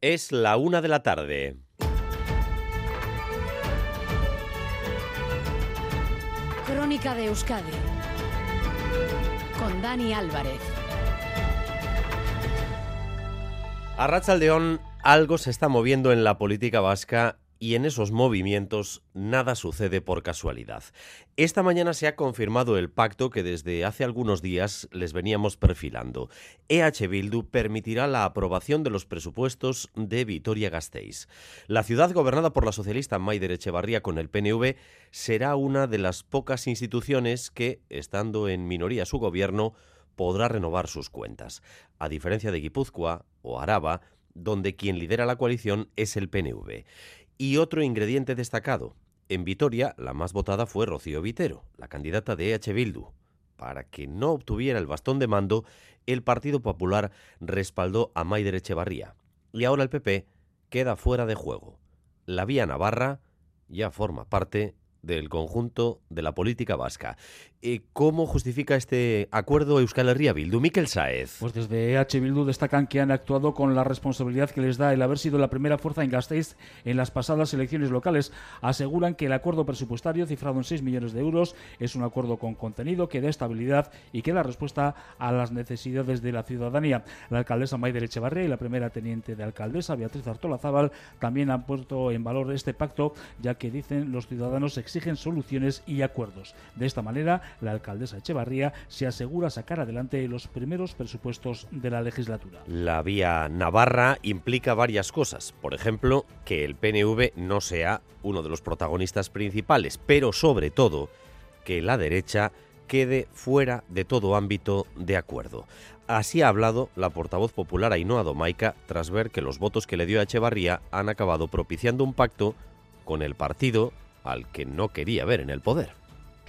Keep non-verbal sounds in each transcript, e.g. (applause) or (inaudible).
Es la una de la tarde. Crónica de Euskadi con Dani Álvarez. A Rachaldeón, algo se está moviendo en la política vasca y en esos movimientos nada sucede por casualidad. Esta mañana se ha confirmado el pacto que desde hace algunos días les veníamos perfilando. EH Bildu permitirá la aprobación de los presupuestos de Vitoria-Gasteiz. La ciudad gobernada por la socialista Maider Echevarría con el PNV será una de las pocas instituciones que, estando en minoría su gobierno, podrá renovar sus cuentas. A diferencia de Guipúzcoa o Araba, donde quien lidera la coalición es el PNV. Y otro ingrediente destacado. En Vitoria, la más votada fue Rocío Vitero, la candidata de EH Bildu. Para que no obtuviera el bastón de mando, el Partido Popular respaldó a Maider Echevarría. Y ahora el PP queda fuera de juego. La vía Navarra ya forma parte del conjunto de la política vasca. Eh, ¿Cómo justifica este acuerdo Euskal Herria Bildu? Miquel Saez. Pues desde EH Bildu destacan que han actuado con la responsabilidad que les da el haber sido la primera fuerza en Gasteiz en las pasadas elecciones locales. Aseguran que el acuerdo presupuestario, cifrado en 6 millones de euros, es un acuerdo con contenido que da estabilidad y que da respuesta a las necesidades de la ciudadanía. La alcaldesa Maider Echevarría y la primera teniente de alcaldesa, Beatriz Artola también han puesto en valor este pacto, ya que dicen los ciudadanos exigen soluciones y acuerdos. De esta manera, la alcaldesa Echevarría se asegura sacar adelante los primeros presupuestos de la legislatura. La vía Navarra implica varias cosas. Por ejemplo, que el PNV no sea uno de los protagonistas principales, pero sobre todo que la derecha quede fuera de todo ámbito de acuerdo. Así ha hablado la portavoz popular Ainhoa Domaica tras ver que los votos que le dio a Echevarría han acabado propiciando un pacto con el partido al que no quería ver en el poder.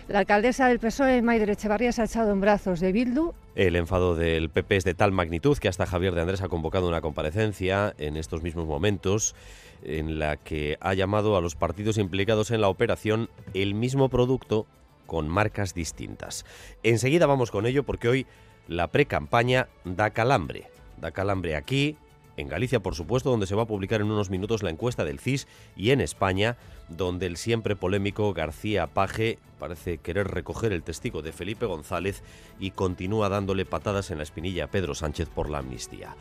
La alcaldesa del PSOE, Maider Echevarría, se ha echado en brazos de Bildu. El enfado del PP es de tal magnitud que hasta Javier de Andrés ha convocado una comparecencia en estos mismos momentos en la que ha llamado a los partidos implicados en la operación el mismo producto con marcas distintas. Enseguida vamos con ello porque hoy la pre-campaña da calambre. Da calambre aquí, en Galicia, por supuesto, donde se va a publicar en unos minutos la encuesta del CIS, y en España, donde el siempre polémico García Paje parece querer recoger el testigo de Felipe González y continúa dándole patadas en la espinilla a Pedro Sánchez por la amnistía.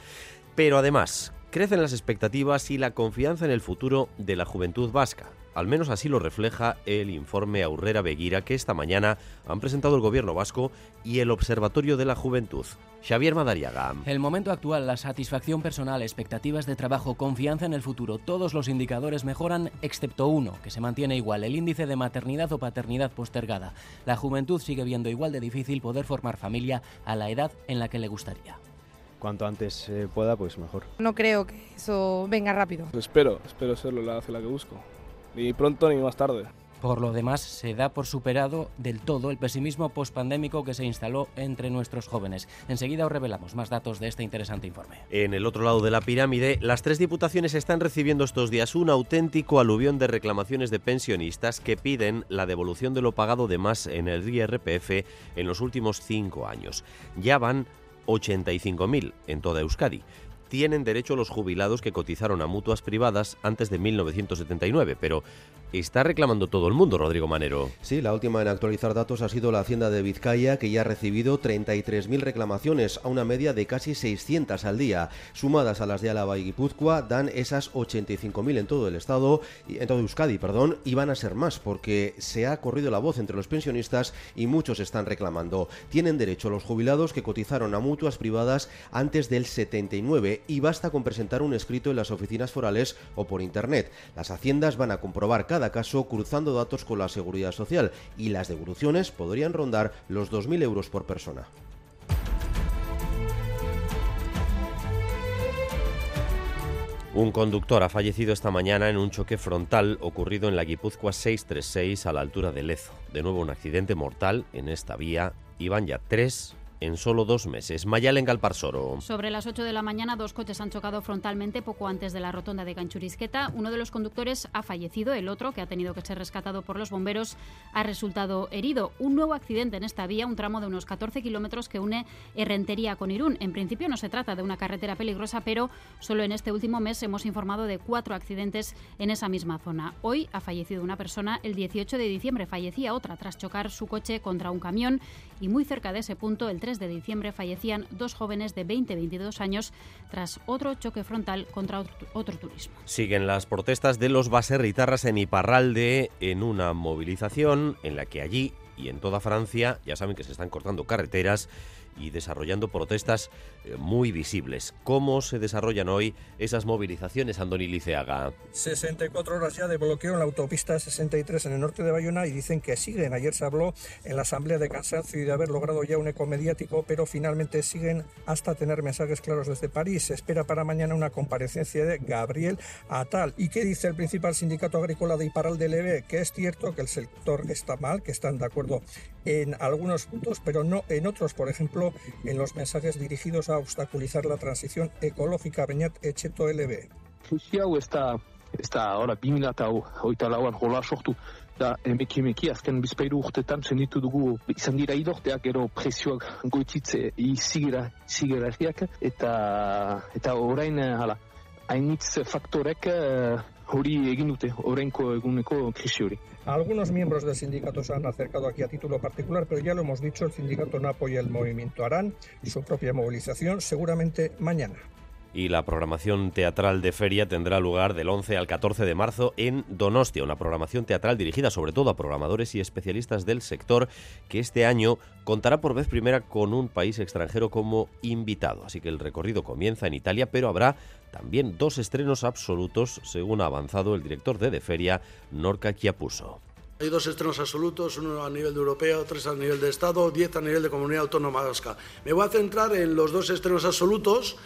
Pero además, crecen las expectativas y la confianza en el futuro de la juventud vasca. Al menos así lo refleja el informe Aurrera Beguira que esta mañana han presentado el Gobierno vasco y el Observatorio de la Juventud. Xavier Madariaga. El momento actual, la satisfacción personal, expectativas de trabajo, confianza en el futuro, todos los indicadores mejoran excepto uno, que se mantiene igual, el índice de maternidad o paternidad postergada. La juventud sigue viendo igual de difícil poder formar familia a la edad en la que le gustaría cuanto antes pueda, pues mejor. No creo que eso venga rápido. Espero, espero serlo la hace la que busco ni pronto ni más tarde. Por lo demás, se da por superado del todo el pesimismo pospandémico que se instaló entre nuestros jóvenes. Enseguida os revelamos más datos de este interesante informe. En el otro lado de la pirámide, las tres diputaciones están recibiendo estos días un auténtico aluvión de reclamaciones de pensionistas que piden la devolución de lo pagado de más en el IRPF en los últimos cinco años. Ya van 85.000 en toda Euskadi tienen derecho los jubilados que cotizaron a mutuas privadas antes de 1979, pero está reclamando todo el mundo, Rodrigo Manero. Sí, la última en actualizar datos ha sido la Hacienda de Vizcaya, que ya ha recibido 33.000 reclamaciones, a una media de casi 600 al día. Sumadas a las de Álava y Guipúzcoa, dan esas 85.000 en todo el estado, en todo Euskadi, perdón, y van a ser más, porque se ha corrido la voz entre los pensionistas y muchos están reclamando. Tienen derecho los jubilados que cotizaron a mutuas privadas antes del 79 y basta con presentar un escrito en las oficinas forales o por internet. Las haciendas van a comprobar cada caso cruzando datos con la seguridad social y las devoluciones podrían rondar los 2.000 euros por persona. Un conductor ha fallecido esta mañana en un choque frontal ocurrido en la Guipúzcoa 636 a la altura de Lezo. De nuevo un accidente mortal en esta vía. Iban ya tres en solo dos meses. Mayal en Galparsoro. Sobre las 8 de la mañana, dos coches han chocado frontalmente poco antes de la rotonda de Ganchurisqueta. Uno de los conductores ha fallecido, el otro, que ha tenido que ser rescatado por los bomberos, ha resultado herido. Un nuevo accidente en esta vía, un tramo de unos 14 kilómetros que une Herrentería con Irún. En principio no se trata de una carretera peligrosa, pero solo en este último mes hemos informado de cuatro accidentes en esa misma zona. Hoy ha fallecido una persona, el 18 de diciembre fallecía otra tras chocar su coche contra un camión y muy cerca de ese punto, el 3 de diciembre, fallecían dos jóvenes de 20 y 22 años tras otro choque frontal contra otro turismo. Siguen las protestas de los baserritarras en Iparralde en una movilización en la que allí y en toda Francia ya saben que se están cortando carreteras y desarrollando protestas muy visibles. ¿Cómo se desarrollan hoy esas movilizaciones, Andoni Liceaga? 64 horas ya de bloqueo en la autopista 63 en el norte de Bayona y dicen que siguen. Ayer se habló en la asamblea de cansancio y de haber logrado ya un eco mediático, pero finalmente siguen hasta tener mensajes claros desde París. Se espera para mañana una comparecencia de Gabriel Atal. ¿Y qué dice el principal sindicato agrícola de Iparal de Leve? Que es cierto que el sector está mal, que están de acuerdo en algunos puntos, pero no en otros. Por ejemplo, en los mensajes dirigidos a obstaculizar la transición ecológica Beñat Echeto LB. Krisi hau ez da, ez da, ora, bimina eta hoita lauan jola sortu, da emeki emeki azken bizpairu urtetan senditu dugu izan dira idorteak gero presioak goititze izigera, izigera eta, eta orain hala, hainitz faktorek uh, Algunos miembros del sindicato se han acercado aquí a título particular, pero ya lo hemos dicho, el sindicato no apoya el movimiento. Harán su propia movilización seguramente mañana y la programación teatral de feria tendrá lugar del 11 al 14 de marzo en Donostia, una programación teatral dirigida sobre todo a programadores y especialistas del sector que este año contará por vez primera con un país extranjero como invitado. Así que el recorrido comienza en Italia, pero habrá también dos estrenos absolutos, según ha avanzado el director de De Feria, Norca Chiapuso. Hay dos estrenos absolutos, uno a nivel de europeo, tres a nivel de Estado, diez a nivel de comunidad autónoma vasca. Me voy a centrar en los dos estrenos absolutos.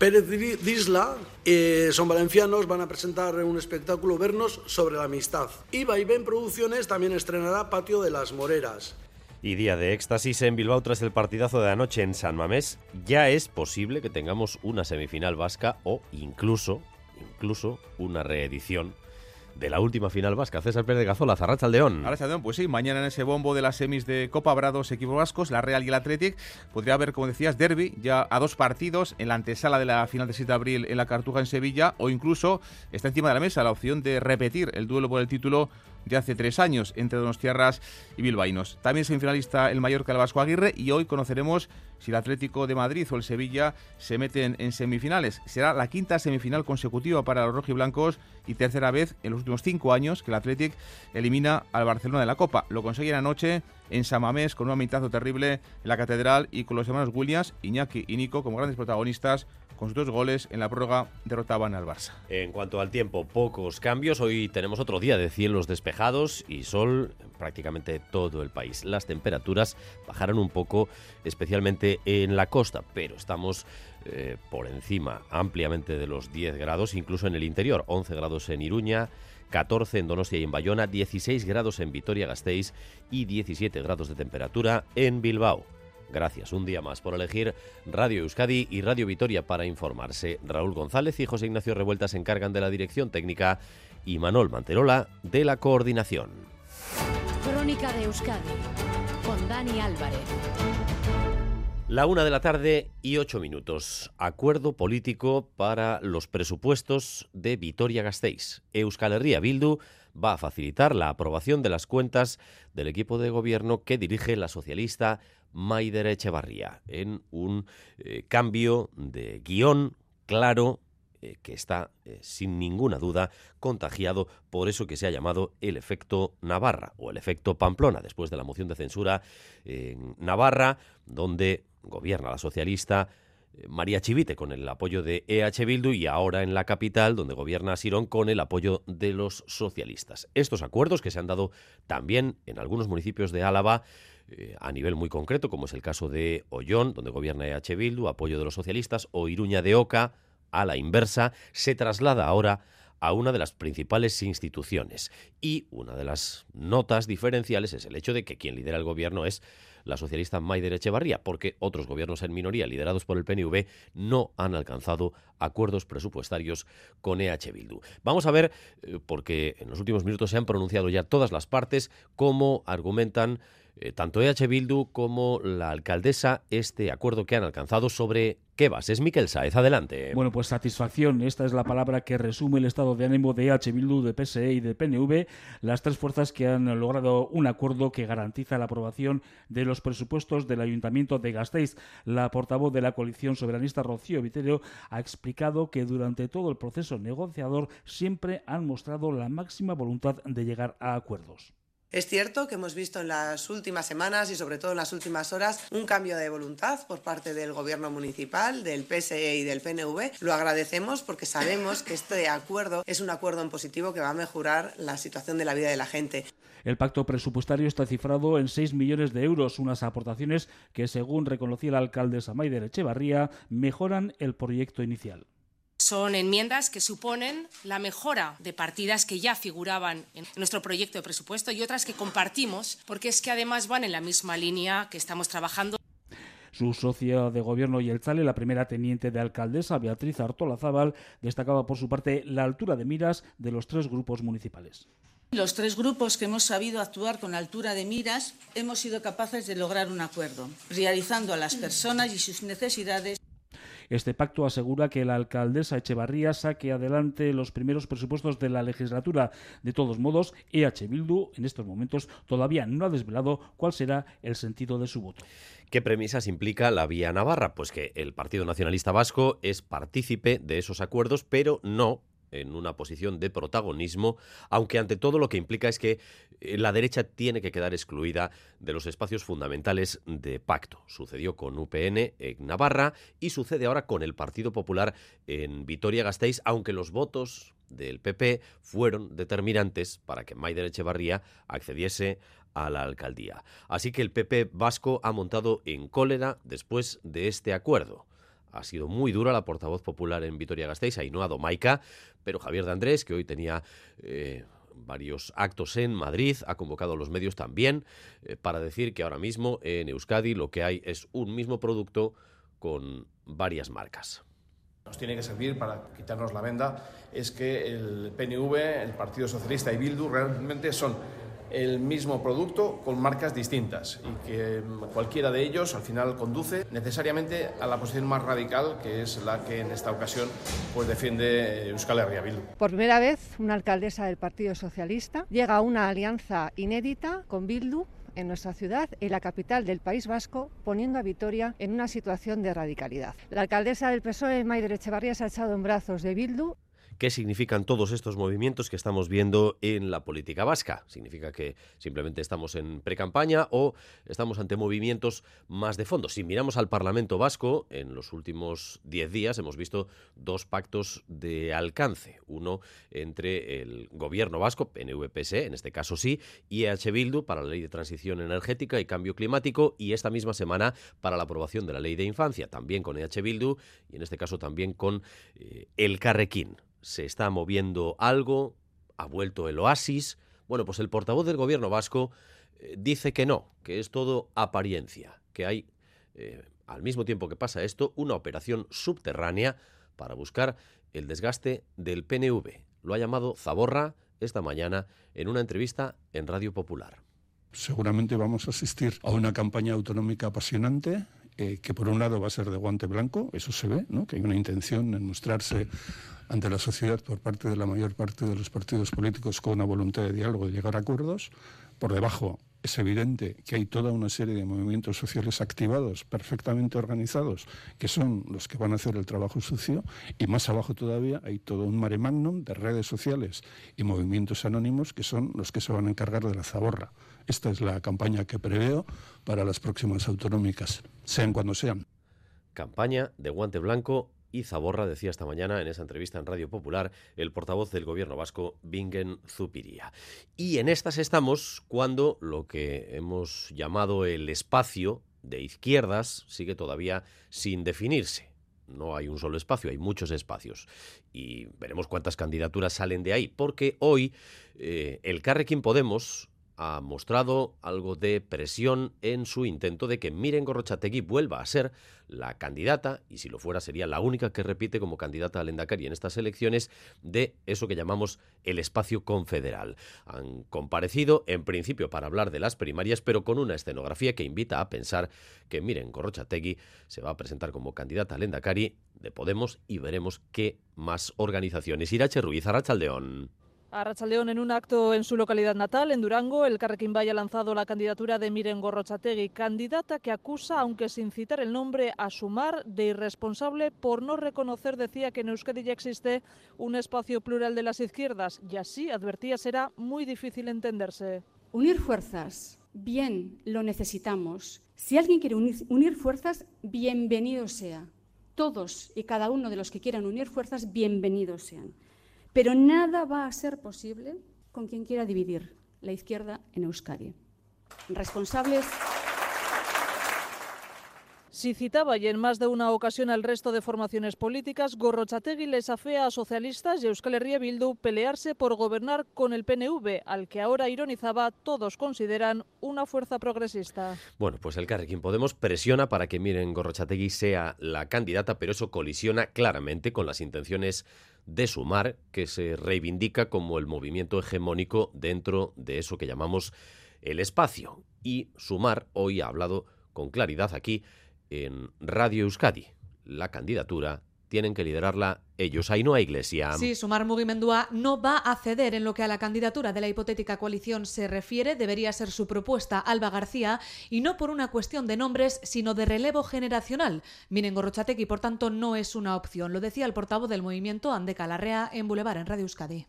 Pérez Disla, eh, son valencianos, van a presentar un espectáculo Vernos sobre la amistad. Y Vaivén Producciones también estrenará Patio de las Moreras y día de éxtasis en Bilbao tras el partidazo de anoche en San Mamés, ya es posible que tengamos una semifinal vasca o incluso, incluso una reedición de la última final vasca. César Pérez de Gazola, Zarrachaldeón. León, pues sí, mañana en ese bombo de las semis de Copa habrá dos equipos vascos, la Real y el Athletic. Podría haber, como decías, derby ya a dos partidos en la antesala de la final de 7 de abril en la Cartuja en Sevilla o incluso está encima de la mesa la opción de repetir el duelo por el título de hace tres años entre Donostiarras y Bilbaínos. También semifinalista el Mallorca, el Vasco Aguirre y hoy conoceremos si el Atlético de Madrid o el Sevilla se meten en semifinales. Será la quinta semifinal consecutiva para los rojiblancos y tercera vez en los últimos cinco años que el Atlético elimina al Barcelona de la Copa. Lo consiguen anoche en Samamés con un amitazo terrible en la Catedral y con los hermanos Williams, Iñaki y Nico como grandes protagonistas con sus dos goles en la prórroga derrotaban al Barça. En cuanto al tiempo, pocos cambios. Hoy tenemos otro día de cielos despejados y sol en prácticamente todo el país. Las temperaturas bajaron un poco, especialmente en la costa, pero estamos eh, por encima ampliamente de los 10 grados, incluso en el interior. 11 grados en Iruña. 14 en Donostia y en Bayona, 16 grados en Vitoria-Gasteiz y 17 grados de temperatura en Bilbao. Gracias un día más por elegir Radio Euskadi y Radio Vitoria para informarse. Raúl González y José Ignacio Revuelta se encargan de la dirección técnica y Manol Manterola de la coordinación. Crónica de Euskadi con Dani Álvarez. La una de la tarde y ocho minutos. Acuerdo político para los presupuestos de Vitoria-Gasteiz. Euskal Herria Bildu va a facilitar la aprobación de las cuentas del equipo de gobierno que dirige la socialista Maider Echevarría en un eh, cambio de guion claro eh, que está eh, sin ninguna duda contagiado por eso que se ha llamado el efecto Navarra o el efecto Pamplona después de la moción de censura en Navarra donde gobierna la socialista María Chivite con el apoyo de EH Bildu y ahora en la capital donde gobierna Sirón con el apoyo de los socialistas. Estos acuerdos que se han dado también en algunos municipios de Álava eh, a nivel muy concreto, como es el caso de Ollón, donde gobierna EH Bildu, apoyo de los socialistas, o Iruña de Oca, a la inversa, se traslada ahora a una de las principales instituciones. Y una de las notas diferenciales es el hecho de que quien lidera el gobierno es la socialista Maider Echevarría, porque otros gobiernos en minoría liderados por el PNV no han alcanzado acuerdos presupuestarios con EH Bildu. Vamos a ver, eh, porque en los últimos minutos se han pronunciado ya todas las partes, cómo argumentan eh, tanto EH Bildu como la alcaldesa este acuerdo que han alcanzado sobre qué bases. Miquel Saez, adelante. Bueno, pues satisfacción. Esta es la palabra que resume el estado de ánimo de EH Bildu, de PSE y de PNV, las tres fuerzas que han logrado un acuerdo que garantiza la aprobación de los presupuestos del Ayuntamiento de Gasteiz. La portavoz de la coalición soberanista, Rocío Viterio, ha explicado que durante todo el proceso negociador siempre han mostrado la máxima voluntad de llegar a acuerdos. Es cierto que hemos visto en las últimas semanas y sobre todo en las últimas horas un cambio de voluntad por parte del Gobierno municipal, del PSE y del PNV. Lo agradecemos porque sabemos que este acuerdo es un acuerdo en positivo que va a mejorar la situación de la vida de la gente. El pacto presupuestario está cifrado en 6 millones de euros, unas aportaciones que, según reconocía el alcalde Samaider Echevarría, mejoran el proyecto inicial. Son enmiendas que suponen la mejora de partidas que ya figuraban en nuestro proyecto de presupuesto y otras que compartimos, porque es que además van en la misma línea que estamos trabajando. Su socia de gobierno y el Chale, la primera teniente de alcaldesa, Beatriz Artola Zaval, destacaba por su parte la altura de miras de los tres grupos municipales. Los tres grupos que hemos sabido actuar con altura de miras hemos sido capaces de lograr un acuerdo, realizando a las personas y sus necesidades este pacto asegura que la alcaldesa Echevarría saque adelante los primeros presupuestos de la legislatura. De todos modos, EH Bildu en estos momentos todavía no ha desvelado cuál será el sentido de su voto. ¿Qué premisas implica la vía Navarra? Pues que el Partido Nacionalista Vasco es partícipe de esos acuerdos, pero no en una posición de protagonismo, aunque ante todo lo que implica es que eh, la derecha tiene que quedar excluida de los espacios fundamentales de pacto. Sucedió con UPN en Navarra y sucede ahora con el Partido Popular en Vitoria-Gasteiz, aunque los votos del PP fueron determinantes para que Maider Echevarría accediese a la alcaldía. Así que el PP vasco ha montado en cólera después de este acuerdo. Ha sido muy dura la portavoz popular en Vitoria-Gasteiz, Ainhoa Domaica, pero Javier de Andrés, que hoy tenía eh, varios actos en Madrid, ha convocado a los medios también eh, para decir que ahora mismo en Euskadi lo que hay es un mismo producto con varias marcas. Nos tiene que servir para quitarnos la venda es que el PNV, el Partido Socialista y Bildu realmente son el mismo producto con marcas distintas y que cualquiera de ellos al final conduce necesariamente a la posición más radical que es la que en esta ocasión pues defiende Euskal Herria Bildu. Por primera vez una alcaldesa del Partido Socialista llega a una alianza inédita con Bildu en nuestra ciudad, en la capital del País Vasco, poniendo a Vitoria en una situación de radicalidad. La alcaldesa del PSOE, Maider Echevarría, se ha echado en brazos de Bildu qué significan todos estos movimientos que estamos viendo en la política vasca. ¿Significa que simplemente estamos en precampaña o estamos ante movimientos más de fondo? Si miramos al Parlamento vasco, en los últimos 10 días hemos visto dos pactos de alcance. Uno entre el gobierno vasco, PNVPS, en este caso sí, y EH Bildu para la Ley de Transición Energética y Cambio Climático y esta misma semana para la aprobación de la Ley de Infancia, también con EH Bildu y en este caso también con eh, el Carrequín se está moviendo algo, ha vuelto el oasis. Bueno, pues el portavoz del gobierno vasco eh, dice que no, que es todo apariencia, que hay, eh, al mismo tiempo que pasa esto, una operación subterránea para buscar el desgaste del PNV. Lo ha llamado Zaborra esta mañana en una entrevista en Radio Popular. Seguramente vamos a asistir a una campaña autonómica apasionante eh, que por un lado va a ser de guante blanco, eso se ve, ¿no? que hay una intención en mostrarse ante la sociedad por parte de la mayor parte de los partidos políticos con una voluntad de diálogo, de llegar a acuerdos. Por debajo es evidente que hay toda una serie de movimientos sociales activados, perfectamente organizados, que son los que van a hacer el trabajo sucio, y más abajo todavía hay todo un mare magnum de redes sociales y movimientos anónimos que son los que se van a encargar de la zaborra. Esta es la campaña que preveo para las próximas autonómicas, sean cuando sean. Campaña de guante blanco y Zaborra decía esta mañana en esa entrevista en Radio Popular el portavoz del gobierno vasco, Bingen Zupiría. Y en estas estamos cuando lo que hemos llamado el espacio de izquierdas sigue todavía sin definirse. No hay un solo espacio, hay muchos espacios. Y veremos cuántas candidaturas salen de ahí, porque hoy eh, el Carrequín Podemos ha mostrado algo de presión en su intento de que Miren Gorrochategui vuelva a ser la candidata, y si lo fuera sería la única que repite como candidata al Endacari en estas elecciones, de eso que llamamos el espacio confederal. Han comparecido, en principio, para hablar de las primarias, pero con una escenografía que invita a pensar que Miren Gorrochategui se va a presentar como candidata al Endacari de Podemos y veremos qué más organizaciones. Irache Ruiz, Arrachaldeón. A Rachaldeón, en un acto en su localidad natal, en Durango, el Carrequín Valle ha lanzado la candidatura de Miren Gorrochategui, candidata que acusa, aunque sin citar el nombre, a Sumar de irresponsable por no reconocer, decía, que en Euskadi ya existe un espacio plural de las izquierdas y así, advertía, será muy difícil entenderse. Unir fuerzas, bien, lo necesitamos. Si alguien quiere unir fuerzas, bienvenido sea. Todos y cada uno de los que quieran unir fuerzas, bienvenidos sean. Pero nada va a ser posible con quien quiera dividir la izquierda en Euskadi. Responsables. Si citaba y en más de una ocasión al resto de formaciones políticas, Gorrochategui les afea a socialistas y Euskal Herria Bildu pelearse por gobernar con el PNV, al que ahora ironizaba todos consideran una fuerza progresista. Bueno, pues el Carrequín Podemos presiona para que Miren Gorrochategui sea la candidata, pero eso colisiona claramente con las intenciones de Sumar, que se reivindica como el movimiento hegemónico dentro de eso que llamamos el espacio. Y Sumar hoy ha hablado con claridad aquí en Radio Euskadi. La candidatura tienen que liderarla ellos, Ainhoa Iglesia. Sí, Sumar Mugimendua no va a ceder en lo que a la candidatura de la hipotética coalición se refiere. Debería ser su propuesta Alba García y no por una cuestión de nombres, sino de relevo generacional. Miren Gorrochategui, por tanto, no es una opción. Lo decía el portavoz del movimiento, Andeca Larrea, en Boulevard, en Radio Euskadi.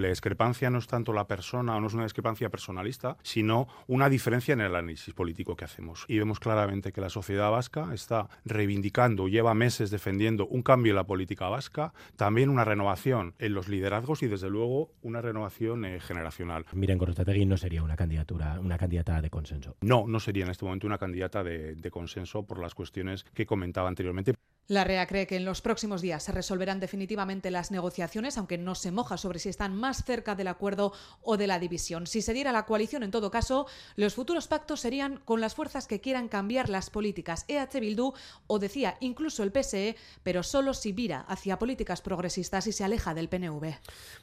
La discrepancia no es tanto la persona o no es una discrepancia personalista, sino una diferencia en el análisis político que hacemos. Y vemos claramente que la sociedad vasca está reivindicando, lleva meses defendiendo un cambio en la política vasca, también una renovación en los liderazgos y desde luego una renovación eh, generacional. Miren, Gorrochategui no sería una candidatura, una candidata de consenso. No, no sería en este momento una candidata de, de consenso por las cuestiones que comentaba anteriormente. La REA cree que en los próximos días se resolverán definitivamente las negociaciones, aunque no se moja sobre si están más cerca del acuerdo o de la división. Si se diera la coalición, en todo caso, los futuros pactos serían con las fuerzas que quieran cambiar las políticas EH Bildu o decía incluso el PSE, pero solo si vira hacia políticas progresistas y se aleja del PNV.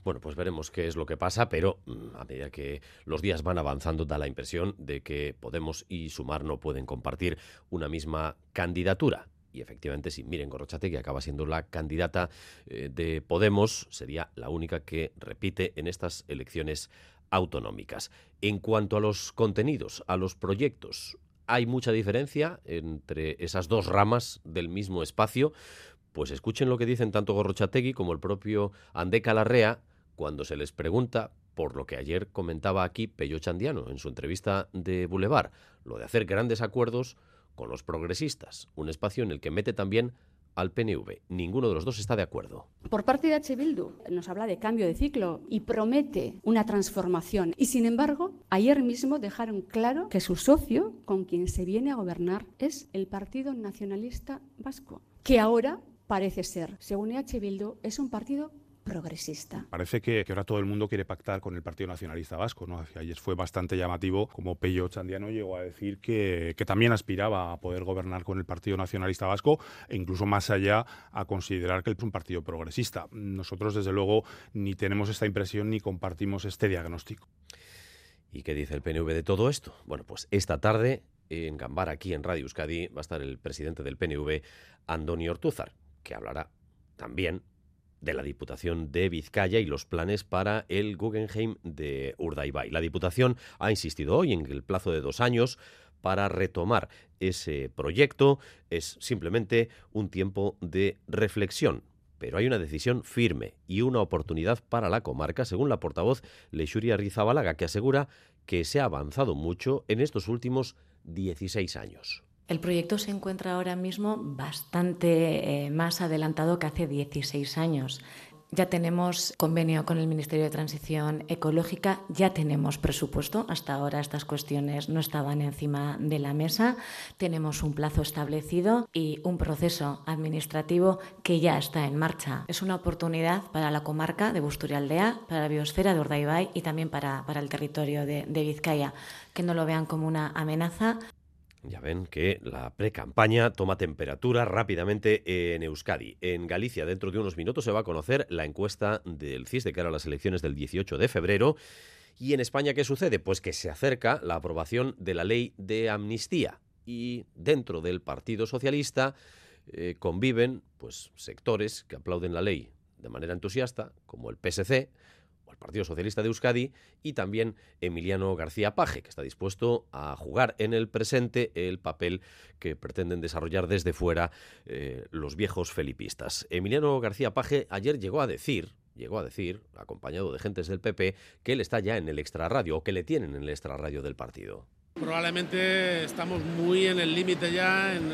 Bueno, pues veremos qué es lo que pasa, pero mm, a medida que los días van avanzando da la impresión de que Podemos y Sumar no pueden compartir una misma candidatura y efectivamente, si Miren Gorrochate, que acaba siendo la candidata eh, de Podemos, sería la única que repite en estas elecciones autonómicas. En cuanto a los contenidos, a los proyectos, hay mucha diferencia entre esas dos ramas del mismo espacio. Pues escuchen lo que dicen tanto Gorrochategui como el propio Andeca Larrea cuando se les pregunta por lo que ayer comentaba aquí Pello Chandiano en su entrevista de Boulevard, lo de hacer grandes acuerdos con los progresistas, un espacio en el que mete también al PNV. Ninguno de los dos está de acuerdo. Por parte de H. Bildu nos habla de cambio de ciclo y promete una transformación. Y sin embargo, ayer mismo dejaron claro que su socio con quien se viene a gobernar es el Partido Nacionalista Vasco, que ahora parece ser, según H. Bildu, es un partido progresista. Parece que, que, ahora todo el mundo quiere pactar con el Partido Nacionalista Vasco. ¿no? Ayer fue bastante llamativo como Pello Chandiano llegó a decir que, que, también aspiraba a poder gobernar con el Partido Nacionalista Vasco e incluso más allá a considerar que es un partido progresista. Nosotros, desde luego, ni tenemos esta impresión ni compartimos este diagnóstico. ¿Y qué dice el PNV de todo esto? Bueno, pues esta tarde en Gambara, aquí en Radio Euskadi, va a estar el presidente del PNV, Andoni Ortúzar, que hablará también de la Diputación de Vizcaya y los planes para el Guggenheim de Urdaibai. La Diputación ha insistido hoy en el plazo de dos años para retomar ese proyecto. Es simplemente un tiempo de reflexión. Pero hay una decisión firme y una oportunidad para la comarca, según la portavoz Lechuria Rizabalaga, que asegura que se ha avanzado mucho en estos últimos 16 años. El proyecto se encuentra ahora mismo bastante eh, más adelantado que hace 16 años. ya tenemos convenio con el Ministerio de Transición Ecológica, ya tenemos presupuesto. Hasta ahora estas cuestiones no estaban encima de la mesa. Tenemos un plazo establecido y un proceso administrativo que ya está en marcha. Es una oportunidad para la comarca de Busturialdea, para la biosfera de Urdaibai y también para, para el territorio de, de Vizcaya. Que no lo vean como una amenaza, ya ven que la pre-campaña toma temperatura rápidamente en Euskadi. En Galicia, dentro de unos minutos, se va a conocer la encuesta del CIS de cara a las elecciones del 18 de febrero. ¿Y en España qué sucede? Pues que se acerca la aprobación de la ley de amnistía. Y dentro del Partido Socialista eh, conviven pues, sectores que aplauden la ley de manera entusiasta, como el PSC, Partido Socialista de Euskadi, y también Emiliano García Paje, que está dispuesto a jugar en el presente el papel que pretenden desarrollar desde fuera eh, los viejos felipistas. Emiliano García Paje ayer llegó a decir, llegó a decir, acompañado de gentes del PP, que él está ya en el extrarradio, o que le tienen en el extrarradio del partido. Probablemente estamos muy en el límite ya, en,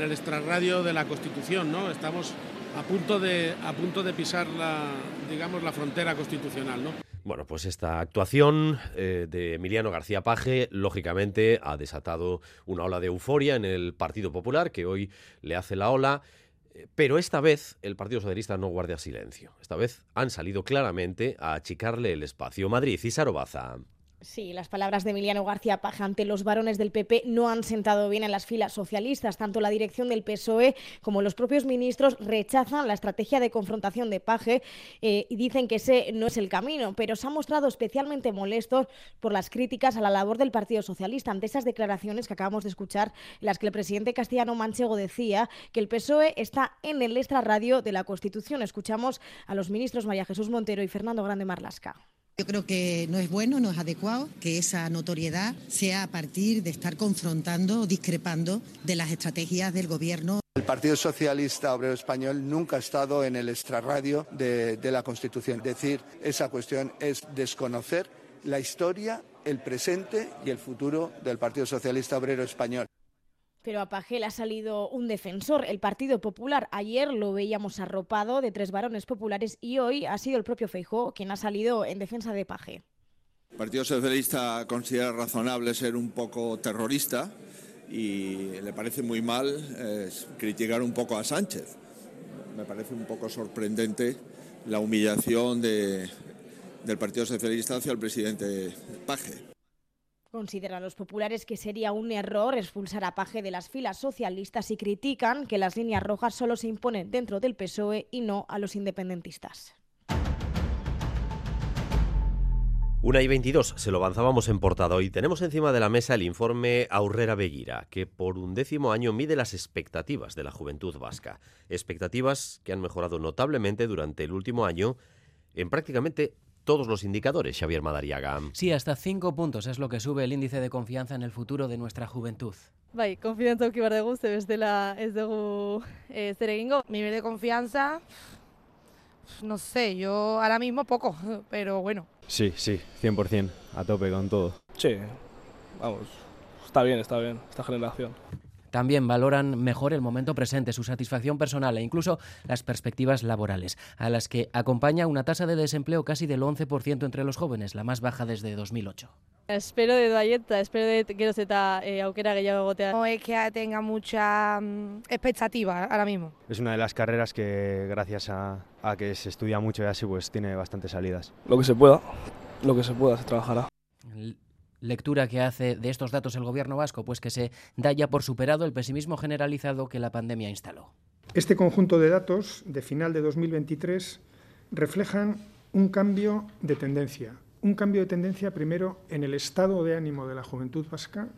el, extrarradio de la Constitución, ¿no? Estamos a punto de, a punto de pisar la, digamos, la frontera constitucional. ¿no? Bueno, pues esta actuación eh, de Emiliano García Paje, lógicamente, ha desatado una ola de euforia en el Partido Popular, que hoy le hace la ola. Eh, pero esta vez el Partido Socialista no guarda silencio. Esta vez han salido claramente a achicarle el espacio. Madrid y Sarobaza. Sí, las palabras de Emiliano García Paje ante los varones del PP no han sentado bien en las filas socialistas. Tanto la dirección del PSOE como los propios ministros rechazan la estrategia de confrontación de Paje eh, y dicen que ese no es el camino, pero se han mostrado especialmente molestos por las críticas a la labor del Partido Socialista ante esas declaraciones que acabamos de escuchar, en las que el presidente castellano Manchego decía que el PSOE está en el extrarradio de la Constitución. Escuchamos a los ministros María Jesús Montero y Fernando Grande Marlasca. Yo creo que no es bueno, no es adecuado que esa notoriedad sea a partir de estar confrontando o discrepando de las estrategias del Gobierno. El Partido Socialista Obrero Español nunca ha estado en el extrarradio de, de la Constitución. Decir, esa cuestión es desconocer la historia, el presente y el futuro del Partido Socialista Obrero Español. Pero a Pagel ha salido un defensor, el Partido Popular. Ayer lo veíamos arropado de tres varones populares y hoy ha sido el propio Feijó quien ha salido en defensa de Paje. El Partido Socialista considera razonable ser un poco terrorista y le parece muy mal eh, criticar un poco a Sánchez. Me parece un poco sorprendente la humillación de, del Partido Socialista hacia el presidente Paje. Consideran los populares que sería un error expulsar a Paje de las filas socialistas y critican que las líneas rojas solo se imponen dentro del PSOE y no a los independentistas. Una y 22, se lo avanzábamos en portada hoy. Tenemos encima de la mesa el informe Aurrera Beguira, que por un décimo año mide las expectativas de la juventud vasca. Expectativas que han mejorado notablemente durante el último año en prácticamente todos los indicadores, Xavier Madariaga. Sí, hasta cinco puntos es lo que sube el índice de confianza en el futuro de nuestra juventud. Bai, konfiantza auki bar dugu, ze bestela ez dugu eh, zer egingo. Mi nivel de confianza, no sé, yo ahora mismo poco, (laughs) pero bueno. Sí, sí, 100%, a tope con todo. Sí, vamos, está bien, está bien, esta generación. También valoran mejor el momento presente, su satisfacción personal e incluso las perspectivas laborales, a las que acompaña una tasa de desempleo casi del 11% entre los jóvenes, la más baja desde 2008. Espero de Dayeta, espero de geroz eta e, aukera gehiago egotea. No es que tenga mucha mm, expectativa ahora mismo. Es una de las carreras que gracias a, a que se estudia mucho y así pues tiene bastantes salidas. Lo que se pueda, lo que se pueda se trabajará lectura que hace de estos datos el gobierno vasco, pues que se da ya por superado el pesimismo generalizado que la pandemia instaló. Este conjunto de datos de final de 2023 reflejan un cambio de tendencia, un cambio de tendencia primero en el estado de ánimo de la juventud vasca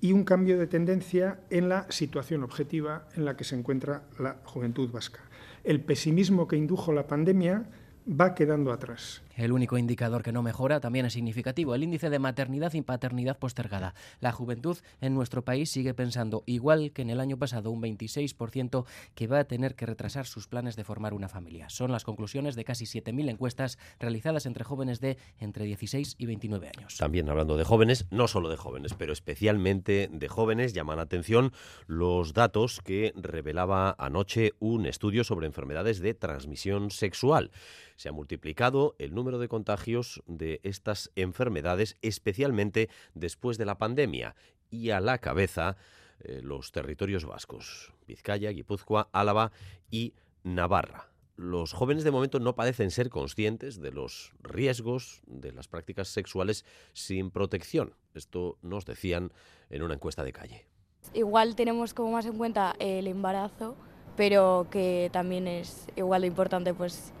y un cambio de tendencia en la situación objetiva en la que se encuentra la juventud vasca. El pesimismo que indujo la pandemia va quedando atrás. El único indicador que no mejora también es significativo, el índice de maternidad y paternidad postergada. La juventud en nuestro país sigue pensando, igual que en el año pasado, un 26% que va a tener que retrasar sus planes de formar una familia. Son las conclusiones de casi 7.000 encuestas realizadas entre jóvenes de entre 16 y 29 años. También hablando de jóvenes, no solo de jóvenes, pero especialmente de jóvenes, llaman la atención los datos que revelaba anoche un estudio sobre enfermedades de transmisión sexual. Se ha multiplicado el número de contagios de estas enfermedades, especialmente después de la pandemia, y a la cabeza eh, los territorios vascos, Vizcaya, Guipúzcoa, Álava y Navarra. Los jóvenes de momento no parecen ser conscientes de los riesgos de las prácticas sexuales sin protección. Esto nos decían en una encuesta de calle. Igual tenemos como más en cuenta el embarazo, pero que también es igual de importante pues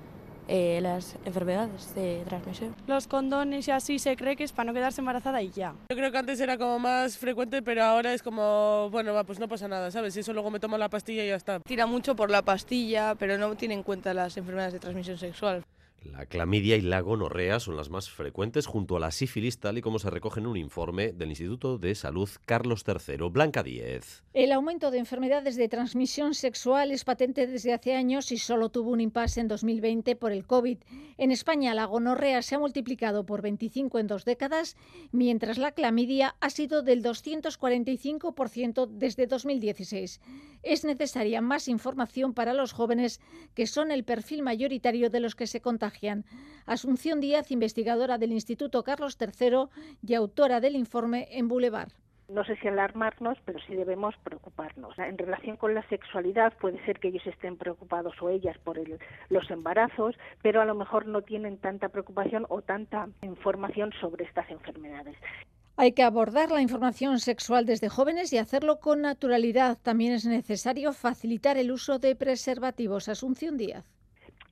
eh, las enfermedades de transmisión. Los condones y así se cree que es para no quedarse embarazada y ya. Yo creo que antes era como más frecuente, pero ahora es como, bueno, va, pues no pasa nada, ¿sabes? Si eso luego me tomo la pastilla y ya está. Tira mucho por la pastilla, pero no tiene en cuenta las enfermedades de transmisión sexual. La clamidia y la gonorrea son las más frecuentes junto a la sífilis, tal y como se recoge en un informe del Instituto de Salud Carlos III. Blanca Díez. El aumento de enfermedades de transmisión sexual es patente desde hace años y solo tuvo un impasse en 2020 por el COVID. En España la gonorrea se ha multiplicado por 25 en dos décadas, mientras la clamidia ha sido del 245% desde 2016. Es necesaria más información para los jóvenes, que son el perfil mayoritario de los que se contagian Asunción Díaz, investigadora del Instituto Carlos III y autora del informe en Boulevard no sé si alarmarnos, pero sí debemos preocuparnos. En relación con la sexualidad, puede ser que ellos estén preocupados o ellas por los embarazos, pero a lo mejor no tienen tanta preocupación o tanta información sobre estas enfermedades. Hay que abordar la información sexual desde jóvenes y hacerlo con naturalidad. También es necesario facilitar el uso de preservativos. Asunción Díaz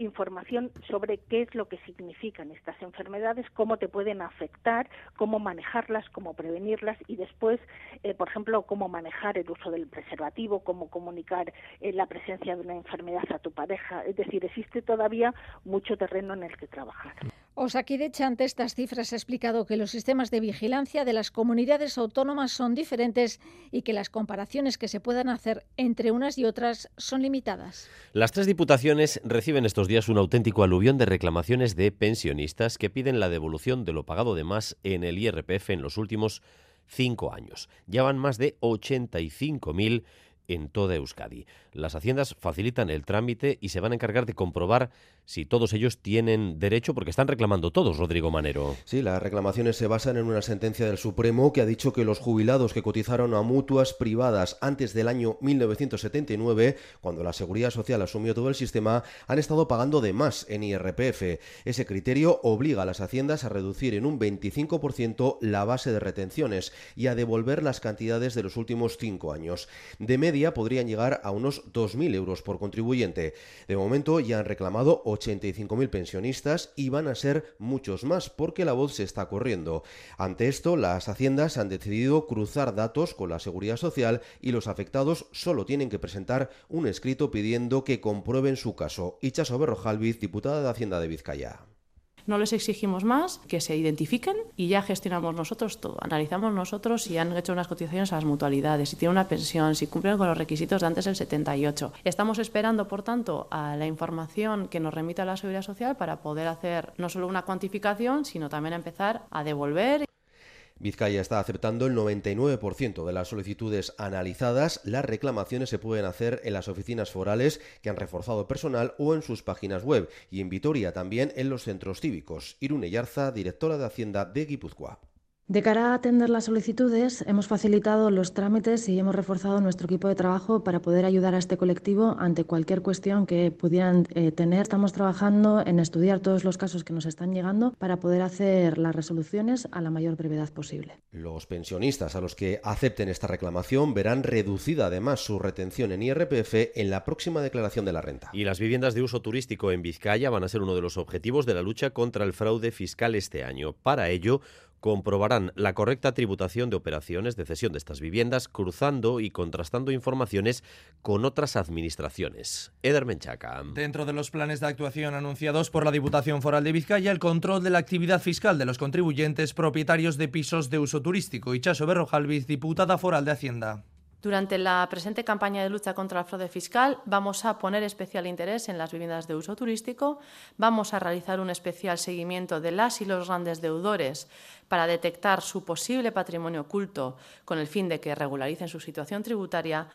información sobre qué es lo que significan estas enfermedades, cómo te pueden afectar, cómo manejarlas, cómo prevenirlas y después, eh, por ejemplo, cómo manejar el uso del preservativo, cómo comunicar eh, la presencia de una enfermedad a tu pareja. Es decir, existe todavía mucho terreno en el que trabajar. Osakidecha ante estas cifras ha explicado que los sistemas de vigilancia de las comunidades autónomas son diferentes y que las comparaciones que se puedan hacer entre unas y otras son limitadas. Las tres diputaciones reciben estos días un auténtico aluvión de reclamaciones de pensionistas que piden la devolución de lo pagado de más en el IRPF en los últimos cinco años. Ya van más de 85.000 en toda Euskadi. Las haciendas facilitan el trámite y se van a encargar de comprobar si todos ellos tienen derecho, porque están reclamando todos, Rodrigo Manero. Sí, las reclamaciones se basan en una sentencia del Supremo que ha dicho que los jubilados que cotizaron a mutuas privadas antes del año 1979, cuando la Seguridad Social asumió todo el sistema, han estado pagando de más en IRPF. Ese criterio obliga a las haciendas a reducir en un 25% la base de retenciones y a devolver las cantidades de los últimos cinco años. De media podrían llegar a unos 2.000 euros por contribuyente. De momento ya han reclamado 85.000 pensionistas y van a ser muchos más porque la voz se está corriendo. Ante esto, las haciendas han decidido cruzar datos con la Seguridad Social y los afectados solo tienen que presentar un escrito pidiendo que comprueben su caso. Ichaso Berrojalviz, diputada de Hacienda de Vizcaya. No les exigimos más que se identifiquen y ya gestionamos nosotros todo. Analizamos nosotros si han hecho unas cotizaciones a las mutualidades, si tienen una pensión, si cumplen con los requisitos de antes del 78. Estamos esperando, por tanto, a la información que nos remita la Seguridad Social para poder hacer no solo una cuantificación, sino también empezar a devolver. Vizcaya está aceptando el 99% de las solicitudes analizadas. Las reclamaciones se pueden hacer en las oficinas forales que han reforzado personal o en sus páginas web y en Vitoria también en los centros cívicos. Irune Yarza, directora de Hacienda de Guipúzcoa. De cara a atender las solicitudes, hemos facilitado los trámites y hemos reforzado nuestro equipo de trabajo para poder ayudar a este colectivo ante cualquier cuestión que pudieran eh, tener. Estamos trabajando en estudiar todos los casos que nos están llegando para poder hacer las resoluciones a la mayor brevedad posible. Los pensionistas a los que acepten esta reclamación verán reducida además su retención en IRPF en la próxima declaración de la renta. Y las viviendas de uso turístico en Vizcaya van a ser uno de los objetivos de la lucha contra el fraude fiscal este año. Para ello, comprobarán la correcta tributación de operaciones de cesión de estas viviendas, cruzando y contrastando informaciones con otras administraciones. Eder Menchaca. Dentro de los planes de actuación anunciados por la Diputación Foral de Vizcaya, el control de la actividad fiscal de los contribuyentes propietarios de pisos de uso turístico. Chaso Berrojalviz, diputada foral de Hacienda. Durante la presente campaña de lucha contra el fraude fiscal vamos a poner especial interés en las viviendas de uso turístico, vamos a realizar un especial seguimiento de las y los grandes deudores para detectar su posible patrimonio oculto con el fin de que regularicen su situación tributaria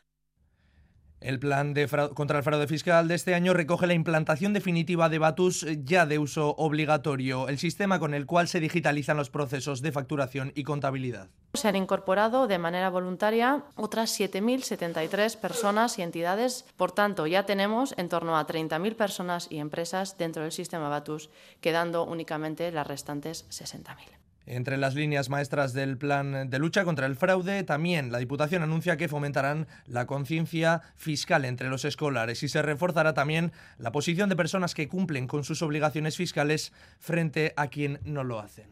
el plan de contra el fraude fiscal de este año recoge la implantación definitiva de Batus ya de uso obligatorio, el sistema con el cual se digitalizan los procesos de facturación y contabilidad. Se han incorporado de manera voluntaria otras 7.073 personas y entidades. Por tanto, ya tenemos en torno a 30.000 personas y empresas dentro del sistema Batus, quedando únicamente las restantes 60.000. Entre las líneas maestras del plan de lucha contra el fraude, también la Diputación anuncia que fomentarán la conciencia fiscal entre los escolares y se reforzará también la posición de personas que cumplen con sus obligaciones fiscales frente a quien no lo hacen.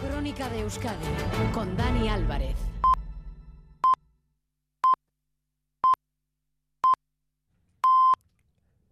Crónica de Euskadi con Dani Álvarez.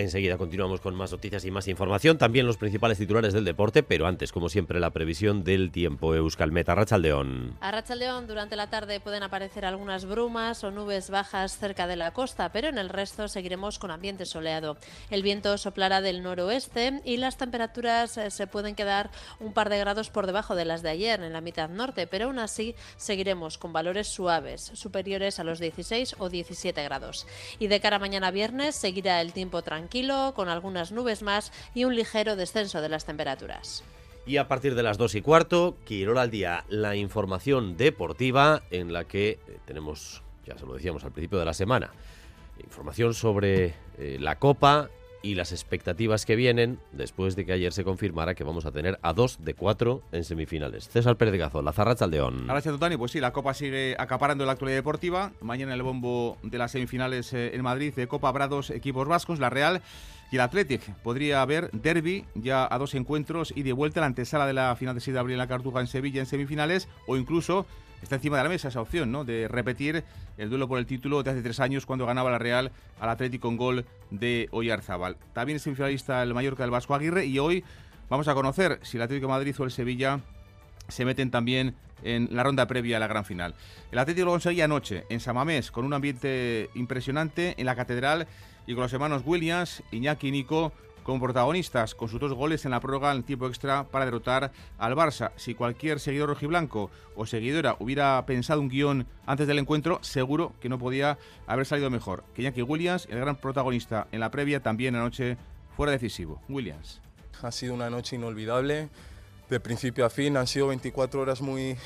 Enseguida continuamos con más noticias y más información, también los principales titulares del deporte, pero antes, como siempre, la previsión del tiempo. Euskalmeta, Arrachaldeón. Arrachaldeón, durante la tarde pueden aparecer algunas brumas o nubes bajas cerca de la costa, pero en el resto seguiremos con ambiente soleado. El viento soplará del noroeste y las temperaturas eh, se pueden quedar un par de grados por debajo de las de ayer en la mitad norte, pero aún así seguiremos con valores suaves, superiores a los 16 o 17 grados. Y de cara a mañana viernes seguirá el tiempo tranquilo tranquilo, con algunas nubes más y un ligero descenso de las temperaturas. Y a partir de las 2 y cuarto, Quirol al día, la información deportiva en la que eh, tenemos, ya se lo decíamos al principio de la semana, información sobre eh, la Copa y las expectativas que vienen después de que ayer se confirmara que vamos a tener a dos de cuatro en semifinales. César Pérez de Gazo, la Zarracha Aldeón. Gracias, Totani. Pues sí, la Copa sigue acaparando la actualidad deportiva. Mañana el bombo de las semifinales eh, en Madrid de Copa habrá dos equipos vascos, la Real y el Athletic. Podría haber derby ya a dos encuentros y de vuelta la antesala de la final de 6 de abril en la Cartuja en Sevilla en semifinales o incluso está encima de la mesa esa opción, ¿no? De repetir el duelo por el título de hace tres años cuando ganaba la Real al Atlético con gol de Oyarzábal. También es semifinalista el Mallorca del Vasco Aguirre y hoy vamos a conocer si el Atlético de Madrid o el Sevilla se meten también en la ronda previa a la gran final. El Atlético lo conseguía anoche en Samamés con un ambiente impresionante en la catedral y con los hermanos Williams, Iñaki y Nico como protagonistas, con sus dos goles en la prórroga en tiempo extra para derrotar al Barça. Si cualquier seguidor rojiblanco o seguidora hubiera pensado un guion antes del encuentro, seguro que no podía haber salido mejor. Que Iñaki Williams, el gran protagonista en la previa, también anoche fuera decisivo. Williams. Ha sido una noche inolvidable, de principio a fin, han sido 24 horas muy,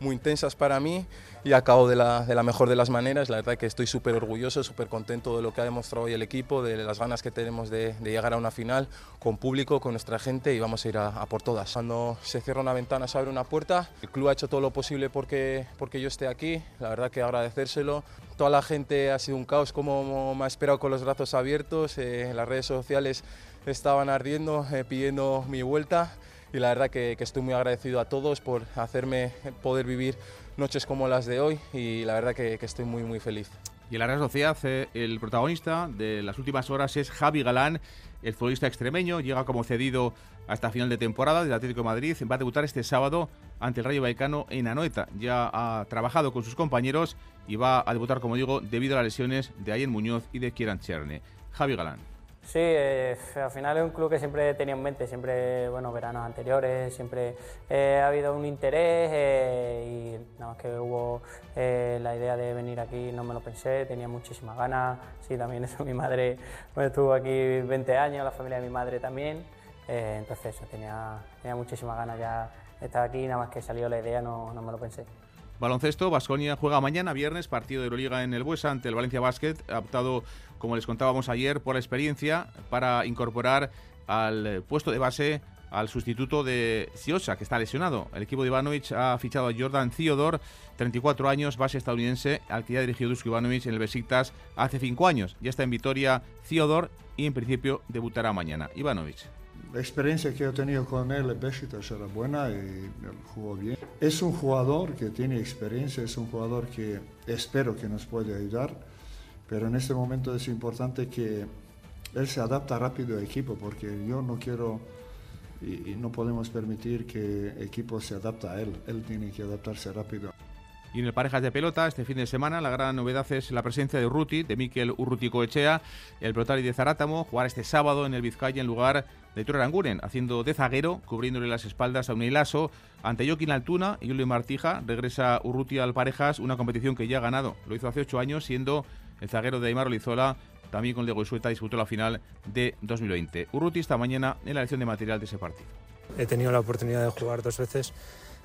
muy intensas para mí y acabo de la, de la mejor de las maneras. La verdad que estoy súper orgulloso, súper contento de lo que ha demostrado hoy el equipo, de las ganas que tenemos de, llegar a una final con público, con nuestra gente y vamos a ir a, por todas. Cuando se cierra una ventana se abre una puerta. El club ha hecho todo lo posible porque, porque yo esté aquí. La verdad que agradecérselo. Toda la gente ha sido un caos, como me ha esperado con los brazos abiertos. Eh, las redes sociales estaban ardiendo, eh, pidiendo mi vuelta y la verdad que, estoy muy agradecido a todos por hacerme poder vivir noches como las de hoy y la verdad que, estoy muy muy feliz. Y en la Real Sociedad, eh, el protagonista de las últimas horas es Javi Galán, el futbolista extremeño, llega como cedido hasta final de temporada del Atlético Madrid, va a debutar este sábado ante el Rayo Vallecano en Anoeta. Ya ha trabajado con sus compañeros y va a debutar, como digo, debido a las lesiones de Ayen Muñoz y de Kieran Cherne. Javi Galán. Sí, eh, al final es un club que siempre tenía en mente, siempre, bueno, veranos anteriores, siempre eh, ha habido un interés eh, y nada más que hubo la idea de venir aquí, no me lo pensé, tenía muchísimas ganas, sí, también eso, mi madre estuvo aquí 20 años, la familia de mi madre también Eh, entonces eso, tenía, tenía muchísimas ganas ya de estar aquí, nada más que salió la idea no, no me lo pensé. Baloncesto, Basconia juega mañana, viernes, partido de Euroliga en el Buesa ante el Valencia Basket, optado, como les contábamos ayer, por la experiencia para incorporar al puesto de base al sustituto de Ciosa, que está lesionado. El equipo de Ivanovic ha fichado a Jordan Theodore, 34 años, base estadounidense, al que ya dirigió Dusko Ivanovic en el Besiktas hace 5 años. Ya está en Vitoria Theodore y en principio debutará mañana. Ivanovic. La experiencia que he tenido con él en Besiktas era buena y jugó bien. Es un jugador que tiene experiencia, es un jugador que espero que nos puede ayudar, pero en este momento es importante que él se adapta rápido al equipo, porque yo no quiero y, no podemos permitir que el equipo se adapte a él. Él tiene que adaptarse rápido. Y en el parejas de pelota, este fin de semana, la gran novedad es la presencia de Urruti, de Miquel Urruti Coechea, el protari de Zarátamo, jugar este sábado en el Vizcaya en lugar de Tor Aranguren, haciendo de zaguero, cubriéndole las espaldas a Unilaso. Ante Joaquín Altuna y Julio Martija, regresa Urruti al parejas, una competición que ya ha ganado. Lo hizo hace ocho años, siendo el zaguero de Aymar Olizola también con Diego Sueta disputó la final de 2020. Urruti esta mañana en la elección de material de ese partido. He tenido la oportunidad de jugar dos veces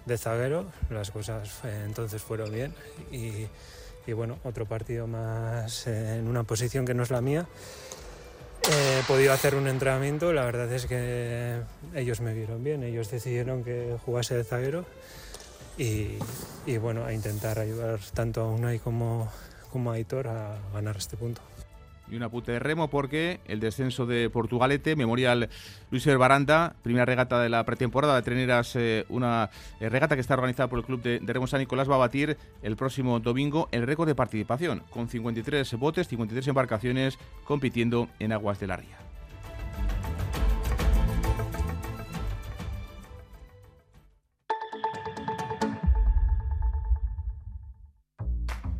de zaguero, las cosas eh, entonces fueron bien y, bueno, otro partido más en una posición que no es la mía. He podido hacer un entrenamiento, la verdad es que ellos me vieron bien, ellos decidieron que jugase de zaguero y, bueno, a intentar ayudar tanto a Unai como, como Aitor a ganar este punto. Y una puta de remo porque el descenso de Portugalete, Memorial Luis Baranda, primera regata de la pretemporada. De Treneras, eh, una eh, regata que está organizada por el club de, de, Remo San Nicolás, va a batir el próximo domingo el récord de participación, con 53 botes, 53 embarcaciones compitiendo en aguas de la ría.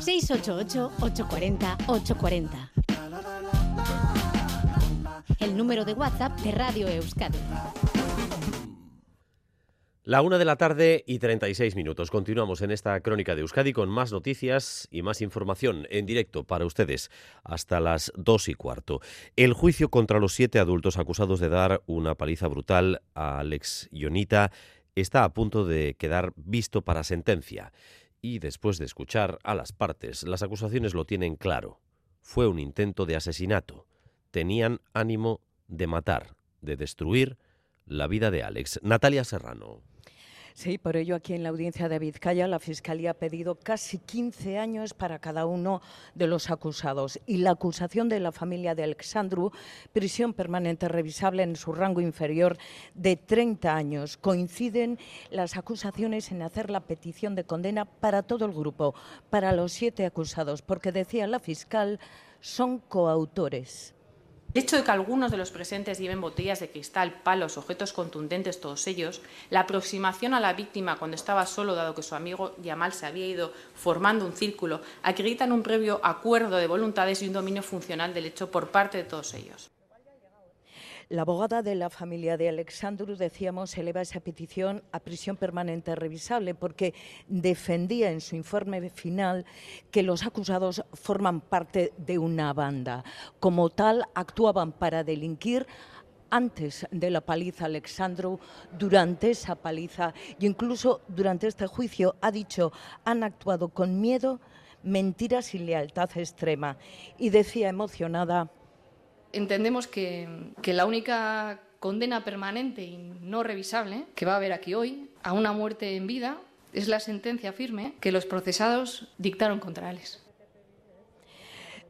688-840-840. El número de WhatsApp de Radio Euskadi. La una de la tarde y 36 minutos. Continuamos en esta crónica de Euskadi con más noticias y más información en directo para ustedes hasta las dos y cuarto. El juicio contra los siete adultos acusados de dar una paliza brutal a Alex Ionita está a punto de quedar visto para sentencia. Y después de escuchar a las partes, las acusaciones lo tienen claro. Fue un intento de asesinato. Tenían ánimo de matar, de destruir la vida de Alex. Natalia Serrano. Sí, por ello aquí en la audiencia de Vizcaya la Fiscalía ha pedido casi 15 años para cada uno de los acusados y la acusación de la familia de Alexandru, prisión permanente revisable en su rango inferior de 30 años. Coinciden las acusaciones en hacer la petición de condena para todo el grupo, para los siete acusados, porque decía la fiscal, son coautores. Hecho de que algunos de los presentes lleven botellas de cristal, palos, objetos contundentes, todos ellos, la aproximación a la víctima cuando estaba solo, dado que su amigo Yamal se había ido formando un círculo, acreditan un previo acuerdo de voluntades y un dominio funcional del hecho por parte de todos ellos. La abogada de la familia de Alexandru, decíamos, eleva esa petición a prisión permanente revisable porque defendía en su informe final que los acusados forman parte de una banda. Como tal, actuaban para delinquir antes de la paliza Alexandru, durante esa paliza e incluso durante este juicio ha dicho han actuado con miedo, mentiras y lealtad extrema. Y decía emocionada entendemos que, la única condena permanente y no revisable que va a haber aquí hoy a una muerte en vida es la sentencia firme que los procesados dictaron contra Alex.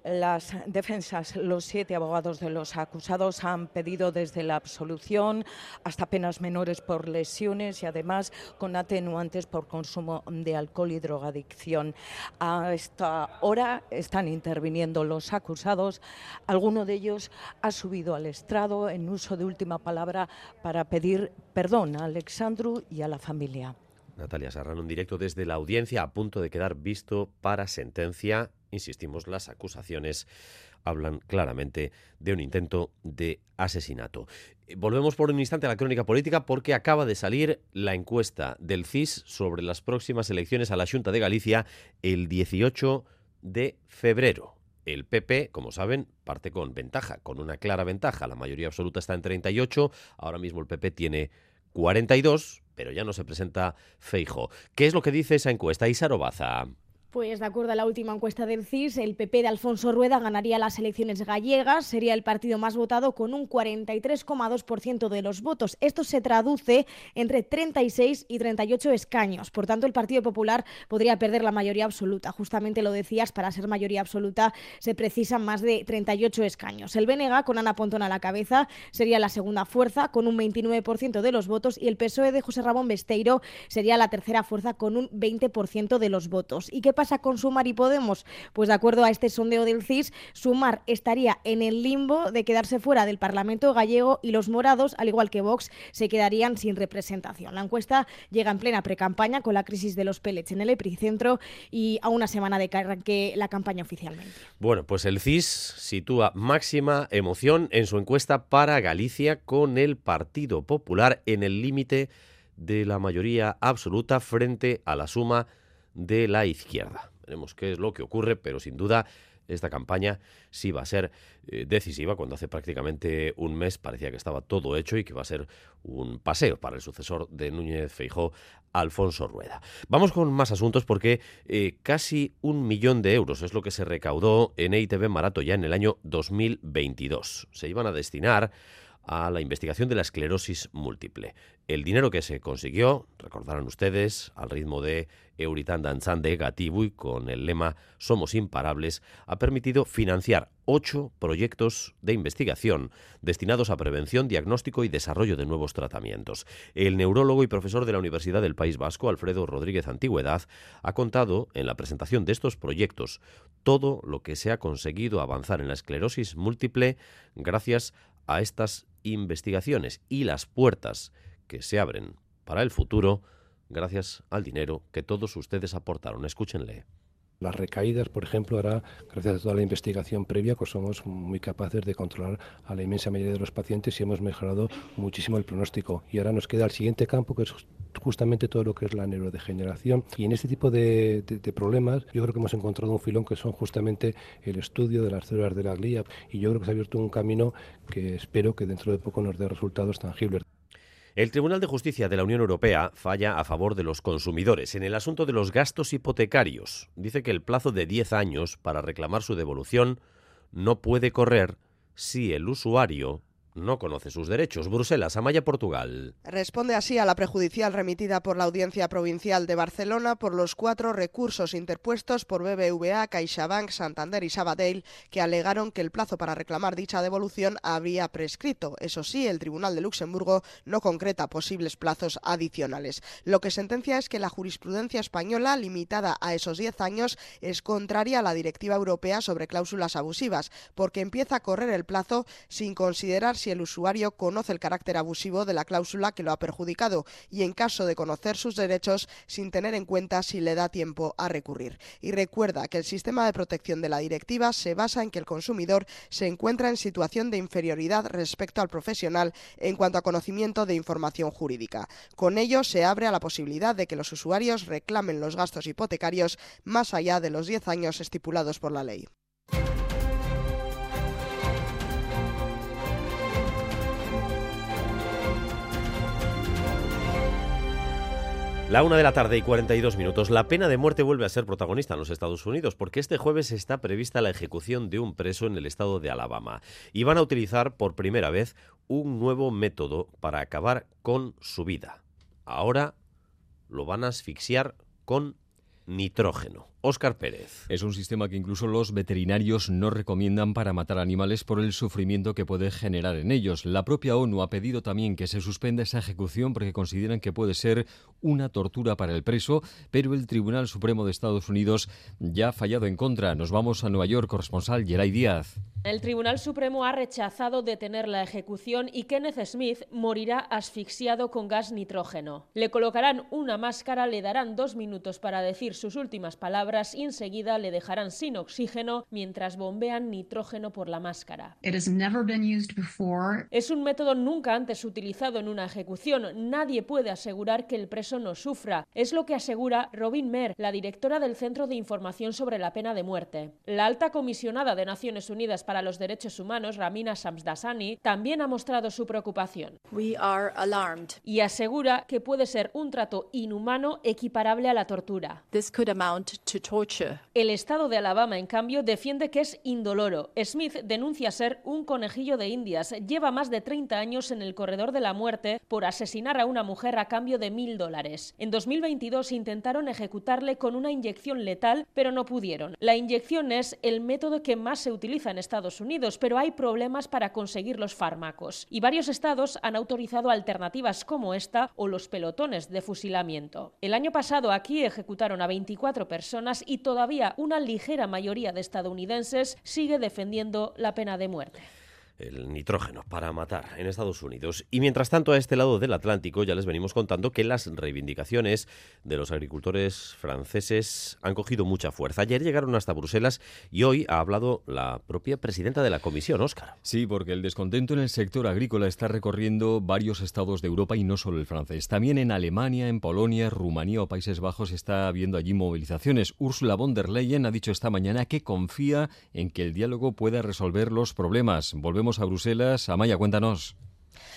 Las defensas, los siete abogados de los acusados han pedido desde la absolución hasta penas menores por lesiones y además con atenuantes por consumo de alcohol y drogadicción. A esta hora están interviniendo los acusados. Alguno de ellos ha subido al estrado en uso de última palabra para pedir perdón a Alexandru y a la familia. Natalia Serrano en directo desde la audiencia a punto de quedar visto para sentencia. Insistimos, las acusaciones hablan claramente de un intento de asesinato. Volvemos por un instante a la crónica política porque acaba de salir la encuesta del CIS sobre las próximas elecciones a la Junta de Galicia el 18 de febrero. El PP, como saben, parte con ventaja, con una clara ventaja. La mayoría absoluta está en 38, ahora mismo el PP tiene 42, pero ya no se presenta Feijo. ¿Qué es lo que dice esa encuesta? Isarobaza. Pues de acuerdo a la última encuesta del CIS, el PP de Alfonso Rueda ganaría las elecciones gallegas, sería el partido más votado con un 43,2% de los votos. Esto se traduce entre 36 y 38 escaños. Por tanto, el Partido Popular podría perder la mayoría absoluta. Justamente lo decías, para ser mayoría absoluta se precisan más de 38 escaños. El BNG, con Ana Pontón a la cabeza, sería la segunda fuerza con un 29% de los votos y el PSOE de José Ramón Besteiro sería la tercera fuerza con un 20% de los votos. ¿Y qué pasa pasa con Sumar y Podemos? Pues de acuerdo a este sondeo del CIS, Sumar estaría en el limbo de quedarse fuera del Parlamento gallego y los morados, al igual que Vox, se quedarían sin representación. La encuesta llega en plena precampaña con la crisis de los pellets en el epicentro y a una semana de que arranque la campaña oficialmente. Bueno, pues el CIS sitúa máxima emoción en su encuesta para Galicia con el Partido Popular en el límite de la mayoría absoluta frente a la suma de la izquierda. Veremos qué es lo que ocurre, pero sin duda esta campaña sí va a ser eh, decisiva cuando hace prácticamente un mes parecía que estaba todo hecho y que va a ser un paseo para el sucesor de Núñez Feijó, Alfonso Rueda. Vamos con más asuntos porque eh, casi un millón de euros es lo que se recaudó en EITB Marato ya en el año 2022. Se iban a destinar a la investigación de la esclerosis múltiple. El dinero que se consiguió, recordarán ustedes, al ritmo de Euritan Danzan de Gatibui, con el lema Somos imparables, ha permitido financiar ocho proyectos de investigación destinados a prevención, diagnóstico y desarrollo de nuevos tratamientos. El neurólogo y profesor de la Universidad del País Vasco, Alfredo Rodríguez Antigüedad, ha contado en la presentación de estos proyectos todo lo que se ha conseguido avanzar en la esclerosis múltiple gracias a estas investigaciones y las puertas que se abren para el futuro gracias al dinero que todos ustedes aportaron. Escúchenle. Las recaídas, por ejemplo, ahora, gracias a toda la investigación previa, pues somos muy capaces de controlar a la inmensa mayoría de los pacientes y hemos mejorado muchísimo el pronóstico. Y ahora nos queda el siguiente campo, que es justamente todo lo que es la neurodegeneración. Y en este tipo de, problemas, yo creo que hemos encontrado un filón que son justamente el estudio de las células de la glía. Y yo creo que se ha abierto un camino que espero que dentro de poco nos dé resultados tangibles. El Tribunal de Justicia de la Unión Europea falla a favor de los consumidores en el asunto de los gastos hipotecarios. Dice que el plazo de 10 años para reclamar su devolución no puede correr si el usuario no conoce sus derechos. Bruselas, Amaya, Portugal. Responde así a la prejudicial remitida por la Audiencia Provincial de Barcelona por los cuatro recursos interpuestos por BBVA, CaixaBank, Santander y Sabadell, que alegaron que el plazo para reclamar dicha devolución había prescrito. Eso sí, el Tribunal de Luxemburgo no concreta posibles plazos adicionales. Lo que sentencia es que la jurisprudencia española, limitada a esos 10 años, es contraria a la Directiva Europea sobre cláusulas abusivas, porque empieza a correr el plazo sin considerar si el usuario conoce el carácter abusivo de la cláusula que lo ha perjudicado y en caso de conocer sus derechos sin tener en cuenta si le da tiempo a recurrir. Y recuerda que el sistema de protección de la directiva se basa en que el consumidor se encuentra en situación de inferioridad respecto al profesional en cuanto a conocimiento de información jurídica. Con ello se abre a la posibilidad de que los usuarios reclamen los gastos hipotecarios más allá de los 10 años estipulados por la ley. La una de la tarde y 42 minutos. La pena de muerte vuelve a ser protagonista en los Estados Unidos porque este jueves está prevista la ejecución de un preso en el estado de Alabama y van a utilizar por primera vez un nuevo método para acabar con su vida. Ahora lo van a asfixiar con nitrógeno. Óscar Pérez. Es un sistema que incluso los veterinarios no recomiendan para matar animales por el sufrimiento que puede generar en ellos. La propia ONU ha pedido también que se suspenda esa ejecución porque consideran que puede ser una tortura para el preso, pero el Tribunal Supremo de Estados Unidos ya ha fallado en contra. Nos vamos a Nueva York, corresponsal Geray Díaz. El Tribunal Supremo ha rechazado detener la ejecución y Kenneth Smith morirá asfixiado con gas nitrógeno. Le colocarán una máscara, le darán dos minutos para decir sus últimas palabras y enseguida le dejarán sin oxígeno mientras bombean nitrógeno por la máscara. Es un método nunca antes utilizado en una ejecución. Nadie puede asegurar que el preso no sufra. Es lo que asegura Robin Mer, la directora del Centro de Información sobre la Pena de Muerte. La alta comisionada de Naciones Unidas para los Derechos Humanos, Ramina Samsdasani, también ha mostrado su preocupación. Y asegura que puede ser un trato inhumano equiparable a la tortura. El estado de Alabama, en cambio, defiende que es indoloro. Smith denuncia ser un conejillo de indias. Lleva más de 30 años en el corredor de la muerte por asesinar a una mujer a cambio de mil dólares. En 2022 intentaron ejecutarle con una inyección letal, pero no pudieron. La inyección es el método que más se utiliza en Estados Unidos, pero hay problemas para conseguir los fármacos. Y varios estados han autorizado alternativas como esta o los pelotones de fusilamiento. El año pasado aquí ejecutaron a 24 personas y todavía una ligera mayoría de estadounidenses sigue defendiendo la pena de muerte el nitrógeno para matar en Estados Unidos. Y mientras tanto, a este lado del Atlántico ya les venimos contando que las reivindicaciones de los agricultores franceses han cogido mucha fuerza. Ayer llegaron hasta Bruselas y hoy ha hablado la propia presidenta de la Comisión, Óscar. Sí, porque el descontento en el sector agrícola está recorriendo varios estados de Europa y no solo el francés. También en Alemania, en Polonia, Rumanía o Países Bajos está habiendo allí movilizaciones. Ursula von der Leyen ha dicho esta mañana que confía en que el diálogo pueda resolver los problemas. Volvemos a Bruselas. Amaya, cuéntanos.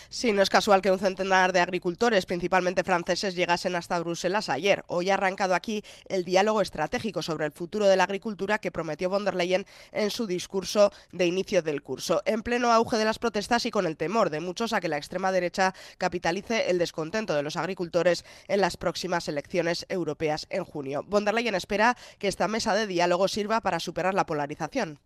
Sí, no es casual que un centenar de agricultores, principalmente franceses, llegasen hasta Bruselas ayer. Hoy ha arrancado aquí el diálogo estratégico sobre el futuro de la agricultura que prometió von der Leyen en su discurso de inicio del curso. En pleno auge de las protestas y con el temor de muchos a que la extrema derecha capitalice el descontento de los agricultores en las próximas elecciones europeas en junio. Von der Leyen espera que esta mesa de diálogo sirva para superar la polarización.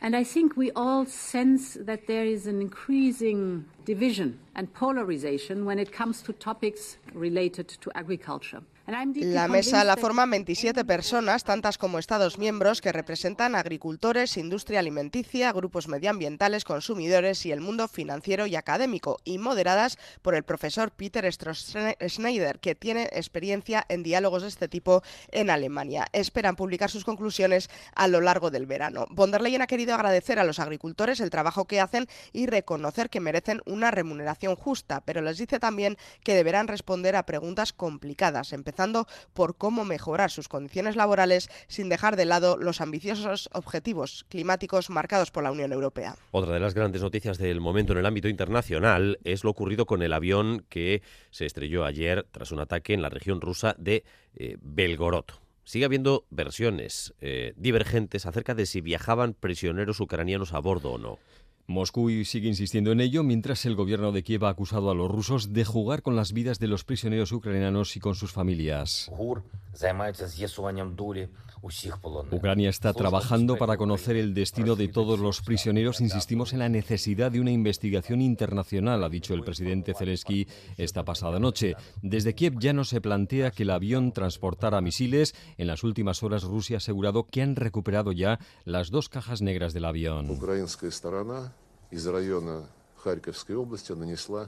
And I think we all sense that there is an increasing division and polarization when it comes to topics related to agriculture. La mesa la forman 27 personas, tantas como Estados miembros, que representan agricultores, industria alimenticia, grupos medioambientales, consumidores y el mundo financiero y académico, y moderadas por el profesor Peter Schneider, que tiene experiencia en diálogos de este tipo en Alemania. Esperan publicar sus conclusiones a lo largo del verano. Von der Leyen ha querido agradecer a los agricultores el trabajo que hacen y reconocer que merecen una remuneración justa, pero les dice también que deberán responder a preguntas complicadas, empezando por cómo mejorar sus condiciones laborales sin dejar de lado los ambiciosos objetivos climáticos marcados por la Unión Europea. Otra de las grandes noticias del momento en el ámbito internacional es lo ocurrido con el avión que se estrelló ayer tras un ataque en la región rusa de eh, Belgorod sigue habiendo versiones eh, divergentes acerca de si viajaban prisioneros ucranianos a bordo o no. Moscú sigue insistiendo en ello, mientras el gobierno de Kiev ha acusado a los rusos de jugar con las vidas de los prisioneros ucranianos y con sus familias. Ucrania está trabajando para conocer el destino de todos los prisioneros. Insistimos en la necesidad de una investigación internacional, ha dicho el presidente Zelensky esta pasada noche. Desde Kiev ya no se plantea que el avión transportara misiles. En las últimas horas Rusia ha asegurado que han recuperado ya las dos cajas negras del avión.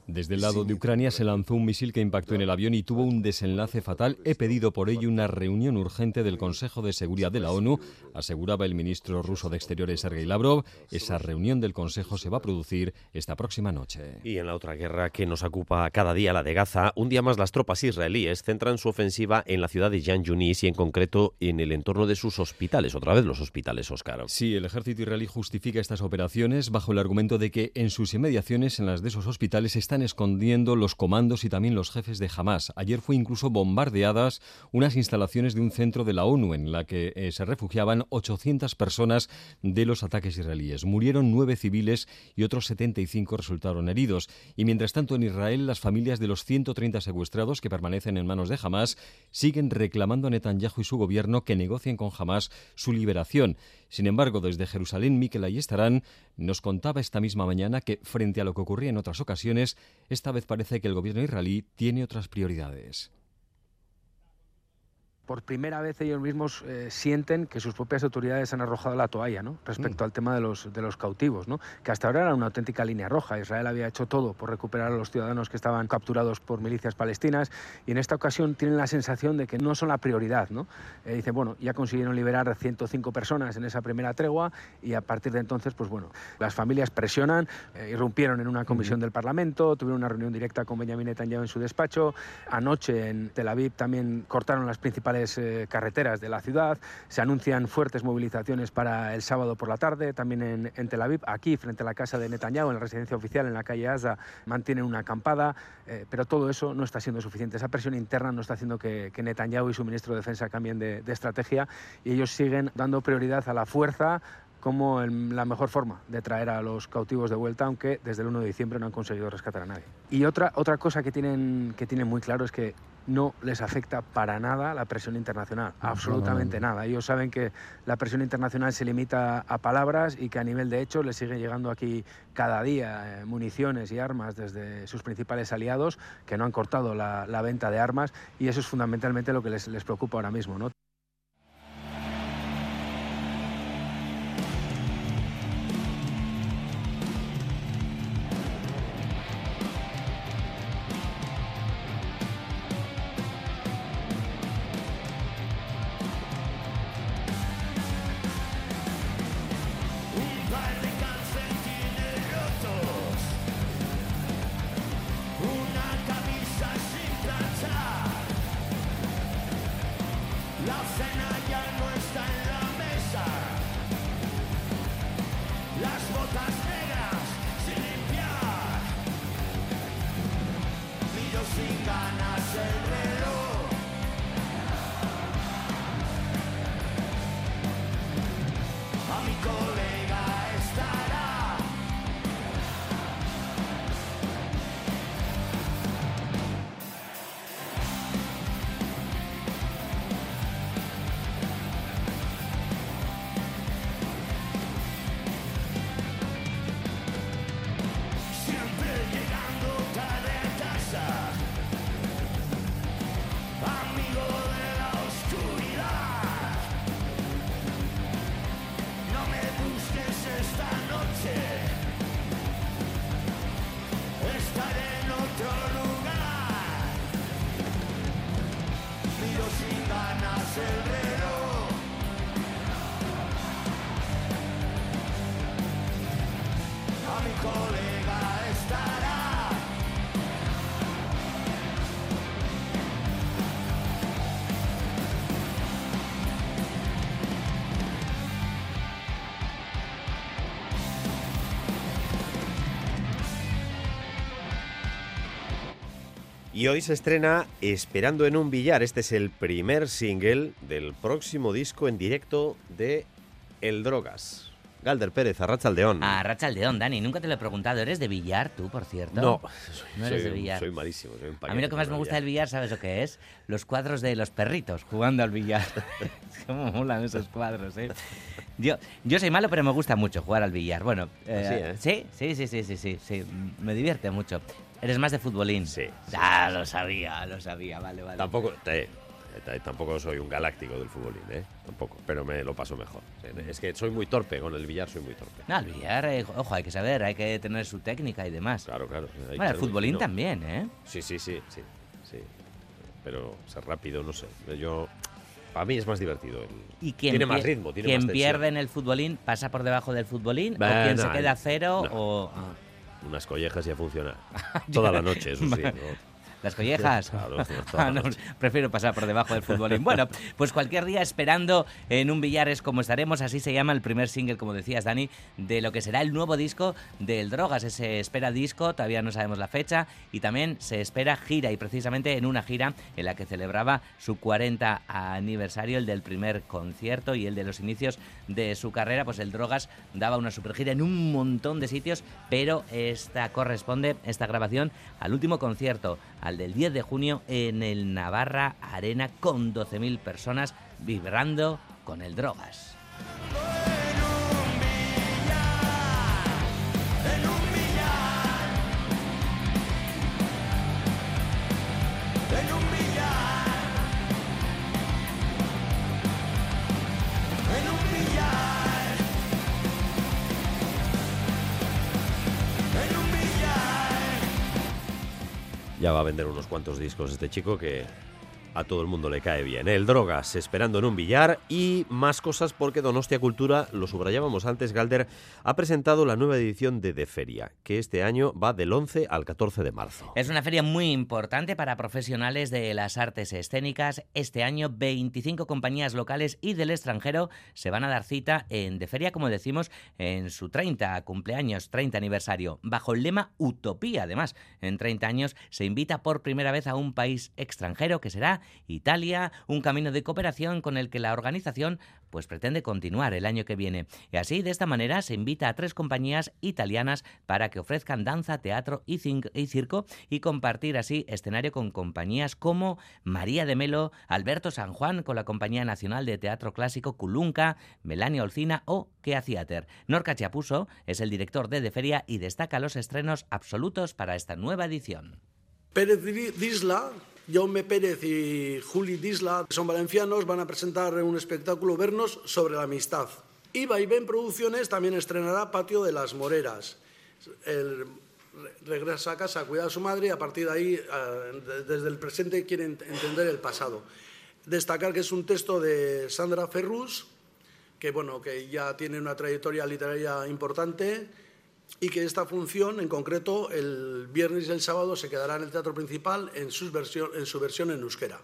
Desde el lado de Ucrania se lanzó un misil que impactó en el avión y tuvo un desenlace fatal. He pedido por ello una reunión urgente del Consejo de Seguridad de la ONU, aseguraba el ministro ruso de Exteriores Sergei Lavrov. Esa reunión del Consejo se va a producir esta próxima noche. Y en la otra guerra que nos ocupa cada día, la de Gaza, un día más las tropas israelíes centran su ofensiva en la ciudad de Jan Yunis y en concreto en el entorno de sus hospitales. Otra vez los hospitales, Oscar. Sí, el ejército israelí justifica estas operaciones bajo el argumento de que en sus inmediaciones en las de esos hospitales están escondiendo los comandos y también los jefes de Hamas. Ayer fue incluso bombardeadas unas instalaciones de un centro de la ONU en la que eh, se refugiaban 800 personas de los ataques israelíes. Murieron nueve civiles y otros 75 resultaron heridos. Y mientras tanto en Israel las familias de los 130 secuestrados que permanecen en manos de Hamas siguen reclamando a Netanyahu y su gobierno que negocien con Hamas su liberación. Sin embargo, desde Jerusalén, Miquel Ayestarán nos contaba esta misma mañana que, frente a lo que ocurría en otras ocasiones, esta vez parece que el gobierno israelí tiene otras prioridades por primera vez ellos mismos eh, sienten que sus propias autoridades han arrojado la toalla ¿no? respecto mm. al tema de los, de los cautivos, ¿no? que hasta ahora era una auténtica línea roja. Israel había hecho todo por recuperar a los ciudadanos que estaban capturados por milicias palestinas y en esta ocasión tienen la sensación de que no son la prioridad. ¿no? Eh, dicen, bueno, ya consiguieron liberar 105 personas en esa primera tregua y a partir de entonces, pues bueno, las familias presionan, eh, irrumpieron en una comisión del Parlamento, tuvieron una reunión directa con Benjamin Netanyahu en su despacho. Anoche en Tel Aviv también cortaron las principales eh, carreteras de la ciudad. Se anuncian fuertes movilizaciones para el sábado por la tarde, también en, Tel Aviv. Aquí, frente a la casa de Netanyahu, en la residencia oficial, en la calle Asa, mantienen una acampada, eh, pero todo eso no está siendo suficiente. Esa presión interna no está haciendo que, Netanyahu y su ministro de Defensa cambien de, estrategia y ellos siguen dando prioridad a la fuerza, como la mejor forma de traer a los cautivos de vuelta, aunque desde el 1 de diciembre no han conseguido rescatar a nadie. Y otra, otra cosa que tienen, que tienen muy claro es que no les afecta para nada la presión internacional, absolutamente nada. Ellos saben que la presión internacional se limita a palabras y que a nivel de hecho les sigue llegando aquí cada día eh, municiones y armas desde sus principales aliados que no han cortado la, venta de armas y eso es fundamentalmente lo que les, les preocupa ahora mismo. ¿no? Y hoy se estrena Esperando en un billar. Este es el primer single del próximo disco en directo de El Drogas. Galder Pérez, Arrachaldeón. Arrachaldeón, Dani. Nunca te lo he preguntado. ¿Eres de billar tú, por cierto? No, no eres de billar. Soy malísimo. a mí lo que más me gusta del billar, ¿sabes lo que es? Los cuadros de los perritos jugando al billar. (laughs) Cómo molan esos cuadros, ¿eh? Yo, yo soy malo, pero me gusta mucho jugar al billar. Bueno, eh, ¿eh? sí, sí, sí, sí, sí, sí, me divierte mucho. Eres más de futbolín. Sí. Ah, lo sabía, lo sabía, vale, vale. Tampoco, tampoco soy un galáctico del futbolín, ¿eh? Tampoco, pero me lo paso mejor. Es que soy muy torpe, con el billar soy muy torpe. No, el billar, eh, ojo, hay que saber, hay que tener su técnica y demás. Claro, claro. Bueno, el futbolín también, ¿eh? Sí, sí, sí, sí, sí. Pero ser rápido, no sé. Yo... Para mí es más divertido. ¿Y quién tiene más ritmo, tiene ¿Quién más pierde en el futbolín pasa por debajo del futbolín? ¿O quién se queda cero? o... unas collejas y a funcionar. (laughs) Toda la noche, eso sí. las collejas. (laughs) Ah, (laughs) prefiero pasar por debajo del futbolín. Bueno, pues cualquier día esperando en un billar es como estaremos, así se llama el primer single, como decías Dani, de lo que será el nuevo disco del Drogas. Se espera disco, todavía no sabemos la fecha, y también se espera gira, y precisamente en una gira en la que celebraba su 40 aniversario, el del primer concierto y el de los inicios de su carrera, pues el Drogas daba una super gira en un montón de sitios, pero esta corresponde, esta grabación, al último concierto, al del 10 de junio en el Navarra Arena con 12.000 personas vibrando con el Drogas. Ya va a vender unos cuantos discos este chico que a todo el mundo le cae bien. El Drogas, esperando en un billar y más cosas porque Donostia Cultura, lo subrayábamos antes, Galder, ha presentado la nueva edición de De Feria, que este año va del 11 al 14 de marzo. Es una feria muy importante para profesionales de las artes escénicas. Este año 25 compañías locales y del extranjero se van a dar cita en De Feria, como decimos, en su 30 cumpleaños, 30 aniversario, bajo el lema Utopía. Además, en 30 años se invita por primera vez a un país extranjero que será Italia, un camino de cooperación con el que la organización pues pretende continuar el año que viene. Y así, de esta manera, se invita a tres compañías italianas para que ofrezcan danza, teatro y, circo y compartir así escenario con compañías como María de Melo, Alberto San Juan con la Compañía Nacional de Teatro Clásico Culunca, Melania Olcina o Kea Theater. Norca Chiapuso es el director de De Feria y destaca los estrenos absolutos para esta nueva edición. Pérez Disla Jaume Pérez y Juli Disla son valencianos, van a presentar un espectáculo Vernos sobre la amistad. Y Vaivén Producciones también estrenará Patio de las Moreras. El, regresa a casa a cuidar a su madre y a partir de ahí, eh, desde el presente, quiere entender el pasado. Destacar que es un texto de Sandra Ferrus, que, bueno, que ya tiene una trayectoria literaria importante y que esta función, en concreto, el viernes y el sábado se quedará en el teatro principal en, su versión en, su versión en euskera.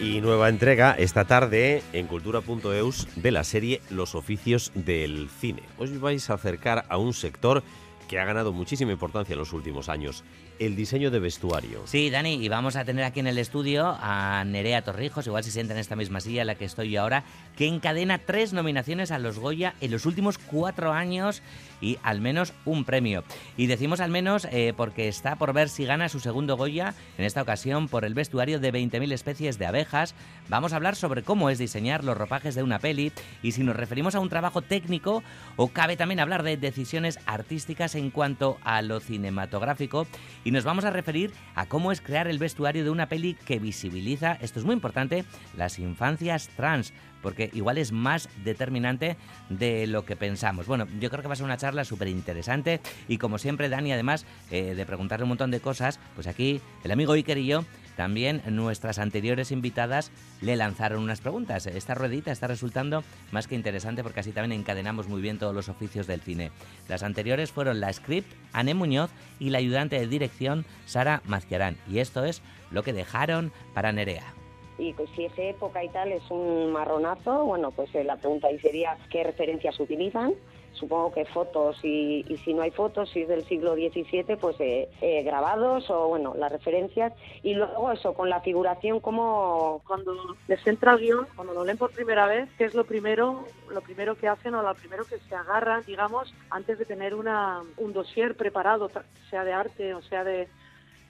Y nueva entrega esta tarde en cultura.eus de la serie Los oficios del cine. Os vais a acercar a un sector que ha ganado muchísima importancia en los últimos años, el diseño de vestuario. Sí, Dani, y vamos a tener aquí en el estudio a Nerea Torrijos, igual se sienta en esta misma silla en la que estoy ahora, que encadena tres nominaciones a los Goya en los últimos cuatro años y al menos un premio. Y decimos al menos eh, porque está por ver si gana su segundo Goya, en esta ocasión por el vestuario de 20.000 especies de abejas. Vamos a hablar sobre cómo es diseñar los ropajes de una peli y si nos referimos a un trabajo técnico o cabe también hablar de decisiones artísticas en cuanto a lo cinematográfico y nos vamos a referir a cómo es crear el vestuario de una peli que visibiliza, esto es muy importante, las infancias trans porque igual es más determinante de lo que pensamos. Bueno, yo creo que va a ser una charla súper interesante y como siempre, Dani, además eh, de preguntarle un montón de cosas, pues aquí el amigo Iker y yo también nuestras anteriores invitadas le lanzaron unas preguntas. Esta ruedita está resultando más que interesante porque así también encadenamos muy bien todos los oficios del cine. Las anteriores fueron la script, Anne Muñoz, y la ayudante de dirección, Sara Mazquiarán. Y esto es lo que dejaron para Nerea y pues, si esa época y tal es un marronazo, bueno, pues eh, la pregunta ahí sería qué referencias utilizan. Supongo que fotos y, si no hay fotos, si es del siglo XVII, pues eh, eh, grabados o bueno, las referencias. Y luego eso, con la figuración, como cuando les entra el guion, cuando lo leen por primera vez, ¿qué es lo primero, lo primero que hacen o lo primero que se agarran, digamos, antes de tener una, un dossier preparado, sea de arte o sea de,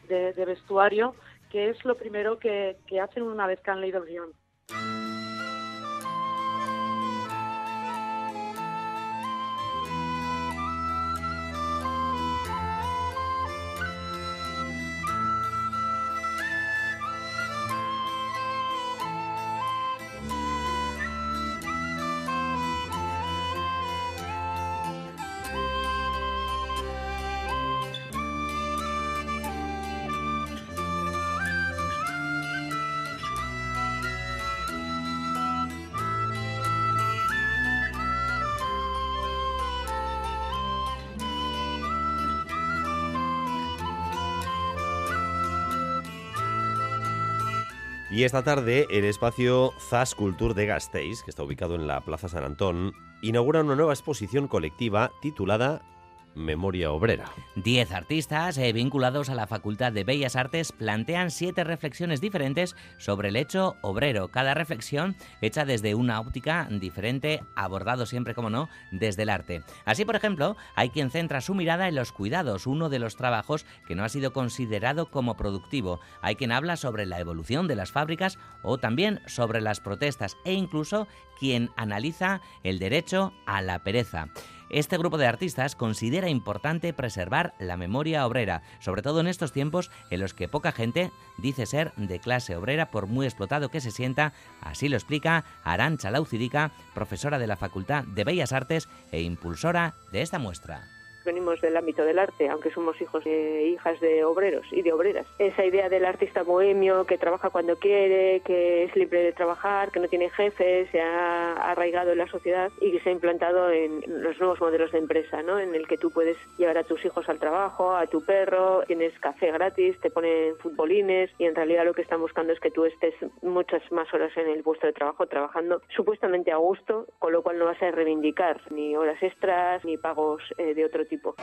de vestuario? Que es lo primero que, que hacen una vez que han leído el guion. Y esta tarde el espacio Zas Culture de Gasteiz, que está ubicado en la Plaza San Antón, inaugura una nueva exposición colectiva titulada Memoria Obrera. Diez artistas eh, vinculados a la Facultad de Bellas Artes plantean siete reflexiones diferentes sobre el hecho obrero. Cada reflexión hecha desde una óptica diferente, abordado siempre, como no, desde el arte. Así, por ejemplo, hay quien centra su mirada en los cuidados, uno de los trabajos que no ha sido considerado como productivo. Hay quien habla sobre la evolución de las fábricas o también sobre las protestas e incluso quien analiza el derecho a la pereza. Este grupo de artistas considera importante preservar la memoria obrera, sobre todo en estos tiempos en los que poca gente dice ser de clase obrera por muy explotado que se sienta, así lo explica Arancha Laucidica, profesora de la Facultad de Bellas Artes e impulsora de esta muestra venimos del ámbito del arte, aunque somos hijos e hijas de obreros y de obreras. Esa idea del artista bohemio que trabaja cuando quiere, que es libre de trabajar, que no tiene jefes, se ha arraigado en la sociedad y que se ha implantado en los nuevos modelos de empresa, ¿no? En el que tú puedes llevar a tus hijos al trabajo, a tu perro, tienes café gratis, te ponen futbolines y en realidad lo que están buscando es que tú estés muchas más horas en el puesto de trabajo trabajando supuestamente a gusto, con lo cual no vas a reivindicar ni horas extras ni pagos eh, de otro tipo equipo.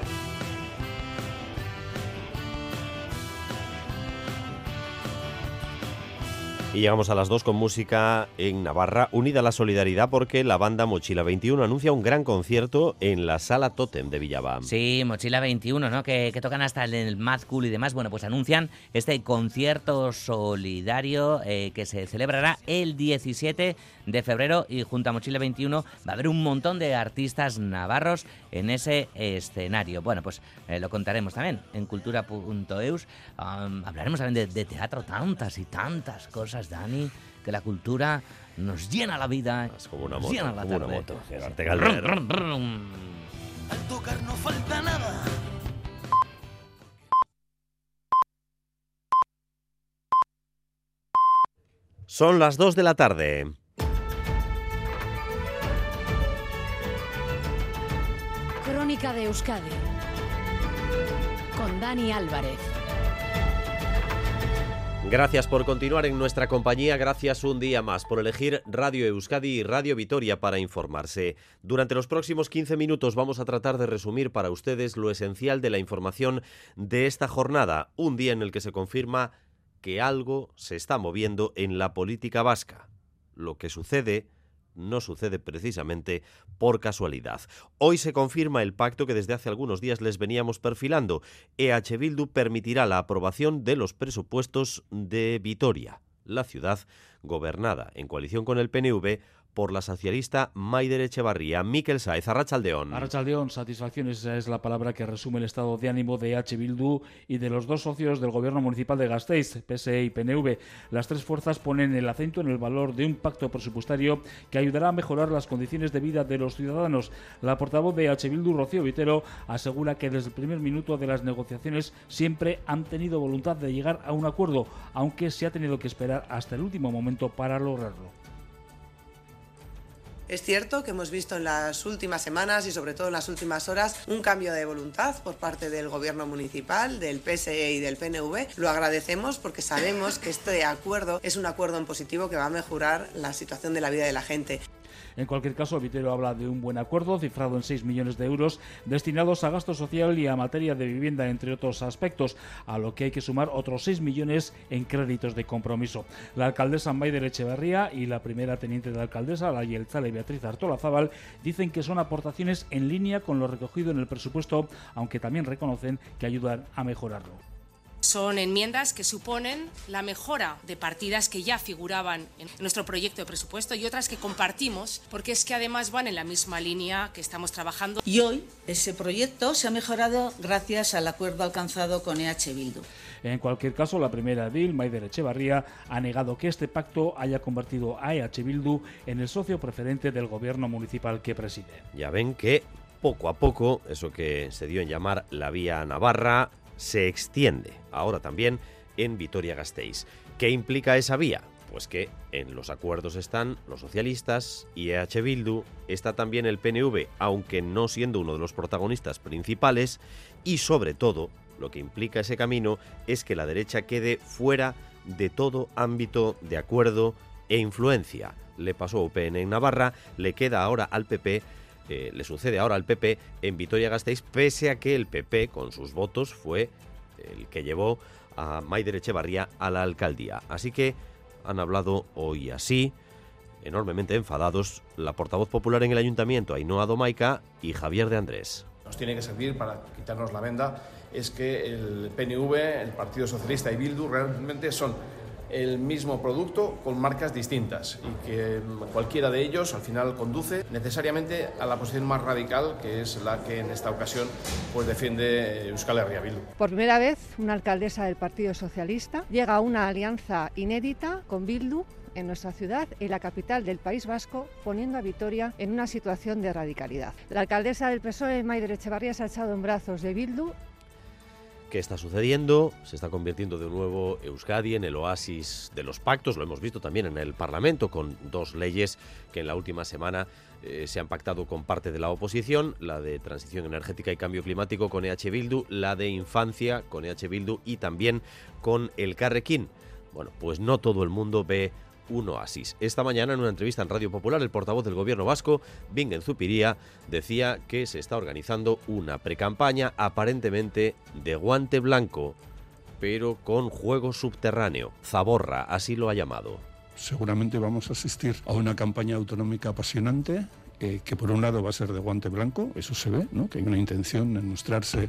Y llegamos a las 2 con música en Navarra, unida a la solidaridad porque la banda Mochila 21 anuncia un gran concierto en la Sala Totem de Villabam. Sí, Mochila 21, ¿no? Que, tocan hasta el Mad Cool y demás. Bueno, pues anuncian este concierto solidario eh, que se celebrará el 17 de febrero y junto a Mochila 21 va a haber un montón de artistas navarros en ese escenario. Bueno, pues eh, lo contaremos también en cultura.eus. hablaremos también de, teatro, tantas y tantas cosas, Dani, que la cultura nos llena la vida. Es como una moto, llena la como una moto. Al tocar no falta nada. Son las 2 de la tarde. de Euskadi con Dani Álvarez. Gracias por continuar en nuestra compañía, gracias un día más por elegir Radio Euskadi y Radio Vitoria para informarse. Durante los próximos 15 minutos vamos a tratar de resumir para ustedes lo esencial de la información de esta jornada, un día en el que se confirma que algo se está moviendo en la política vasca. Lo que sucede no sucede precisamente por casualidad. Hoy se confirma el pacto que desde hace algunos días les veníamos perfilando. EH Bildu permitirá la aprobación de los presupuestos de Vitoria, la ciudad gobernada en coalición con el PNV por la socialista Maider Echevarría. Miquel Saez, Arrachaldeón. Arrachaldeón, satisfacción, esa es la palabra que resume el estado de ánimo de H. Bildu y de los dos socios del gobierno municipal de Gasteiz, PSE y PNV. Las tres fuerzas ponen el acento en el valor de un pacto presupuestario que ayudará a mejorar las condiciones de vida de los ciudadanos. La portavoz de H. Bildu, Rocío Vitero, asegura que desde el primer minuto de las negociaciones siempre han tenido voluntad de llegar a un acuerdo, aunque se ha tenido que esperar hasta el último momento para lograrlo. Es cierto que hemos visto en las últimas semanas y sobre todo en las últimas horas un cambio de voluntad por parte del gobierno municipal, del PSE y del PNV. Lo agradecemos porque sabemos que este acuerdo es un acuerdo en positivo que va a mejorar la situación de la vida de la gente. En cualquier caso, Vitero habla de un buen acuerdo cifrado en 6 millones de euros destinados a gasto social y a materia de vivienda, entre otros aspectos, a lo que hay que sumar otros 6 millones en créditos de compromiso. La alcaldesa Maider Echeverría y la primera teniente de alcaldesa, la Yelzale Beatriz Artola Zaval, dicen que son aportaciones en línea con lo recogido en el presupuesto, aunque también reconocen que ayudan a mejorarlo. Son enmiendas que suponen la mejora de partidas que ya figuraban en nuestro proyecto de presupuesto y otras que compartimos porque es que además van en la misma línea que estamos trabajando. Y hoy ese proyecto se ha mejorado gracias al acuerdo alcanzado con EH Bildu. En cualquier caso, la primera edil, Maider Echevarría, ha negado que este pacto haya convertido a EH Bildu en el socio preferente del gobierno municipal que preside. Ya ven que poco a poco, eso que se dio en llamar la vía Navarra, se extiende ahora también en Vitoria-Gasteiz. ¿Qué implica esa vía? Pues que en los acuerdos están los socialistas y EH Bildu, está también el PNV, aunque no siendo uno de los protagonistas principales, y sobre todo, lo que implica ese camino es que la derecha quede fuera de todo ámbito de acuerdo e influencia. Le pasó a UPN en Navarra, le queda ahora al PP le sucede ahora al PP en Vitoria-Gasteiz, pese a que el PP, con sus votos, fue el que llevó a Maider Echevarría a la alcaldía. Así que han hablado hoy así, enormemente enfadados, la portavoz popular en el ayuntamiento, Ainhoa Domaica y Javier de Andrés. Nos tiene que servir para quitarnos la venda es que el PNV, el Partido Socialista y Bildu realmente son el mismo producto con marcas distintas y que cualquiera de ellos al final conduce necesariamente a la posición más radical que es la que en esta ocasión pues defiende Euskal Herria Bildu. Por primera vez una alcaldesa del Partido Socialista llega a una alianza inédita con Bildu en nuestra ciudad, en la capital del País Vasco, poniendo a Vitoria en una situación de radicalidad. La alcaldesa del PSOE, Maider Echevarría, se ha echado en brazos de Bildu ¿Qué está sucediendo? Se está convirtiendo de nuevo Euskadi en el oasis de los pactos. Lo hemos visto también en el Parlamento con dos leyes que en la última semana eh, se han pactado con parte de la oposición, la de transición energética y cambio climático con EH Bildu, la de infancia con EH Bildu y también con el Carrequín. Bueno, pues no todo el mundo ve un oasis. Esta mañana, en una entrevista en Radio Popular, el portavoz del gobierno vasco, Bingen Zupiría, decía que se está organizando una precampaña aparentemente de guante blanco, pero con juego subterráneo. Zaborra, así lo ha llamado. Seguramente vamos a asistir a una campaña autonómica apasionante eh, que por un lado va a ser de guante blanco, eso se ve, ¿no? que hay una intención en mostrarse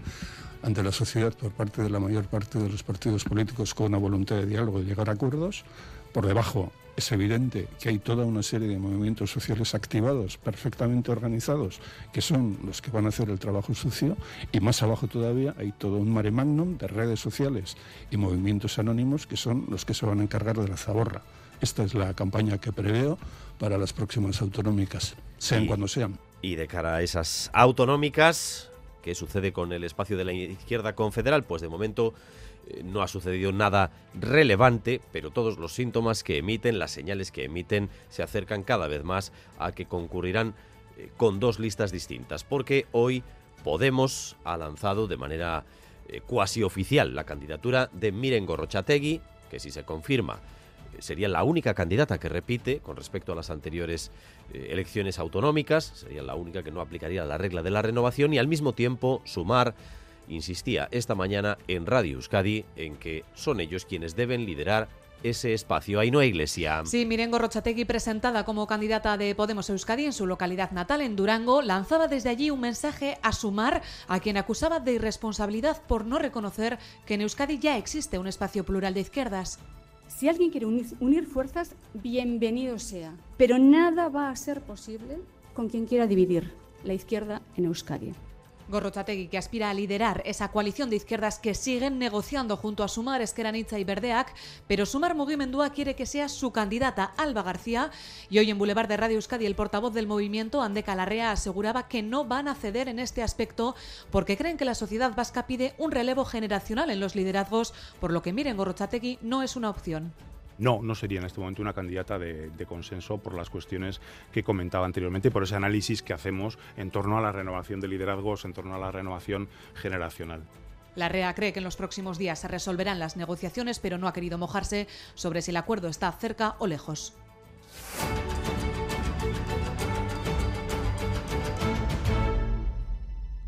ante la sociedad por parte de la mayor parte de los partidos políticos con una voluntad de diálogo, de llegar a acuerdos. Por debajo es evidente que hay toda una serie de movimientos sociales activados, perfectamente organizados, que son los que van a hacer el trabajo sucio, y más abajo todavía hay todo un mare magnum de redes sociales y movimientos anónimos que son los que se van a encargar de la zaborra. Esta es la campaña que preveo para las próximas autonómicas, sean cuando sean. Y de cara a esas autonómicas, ¿qué sucede con el espacio de la izquierda confederal? Pues de momento no ha sucedido nada relevante, pero todos los síntomas que emiten, las señales que emiten, se acercan cada vez más a que concurrirán eh, con dos listas distintas, porque hoy Podemos ha lanzado de manera eh, cuasi oficial la candidatura de Miren Gorrochategui, que si se confirma sería la única candidata que repite con respecto a las anteriores elecciones autonómicas, sería la única que no aplicaría la regla de la renovación y al mismo tiempo sumar insistía esta mañana en Radio Euskadi en que son ellos quienes deben liderar ese espacio. Ahí no hay iglesia. Sí, Mirengo Rochategui, presentada como candidata de Podemos Euskadi en su localidad natal, en Durango, lanzaba desde allí un mensaje a sumar a quien acusaba de irresponsabilidad por no reconocer que en Euskadi ya existe un espacio plural de izquierdas. Si alguien quiere unir, unir fuerzas, bienvenido sea. Pero nada va a ser posible con quien quiera dividir la izquierda en Euskadi. Gorrochategui, que aspira a liderar esa coalición de izquierdas que siguen negociando junto a Sumar, Esqueranitza y Verdeac, pero Sumar Mugimendúa quiere que sea su candidata, Alba García, y hoy en Boulevard de Radio Euskadi el portavoz del movimiento, Andeca Larrea, aseguraba que no van a ceder en este aspecto porque creen que la sociedad vasca pide un relevo generacional en los liderazgos, por lo que miren Gorrochategui no es una opción. No, no sería en este momento una candidata de, consenso por las cuestiones que comentaba anteriormente, por ese análisis que hacemos en torno a la renovación de liderazgos, en torno a la renovación generacional. La REA cree que en los próximos días se resolverán las negociaciones, pero no ha querido mojarse sobre si el acuerdo está cerca o lejos.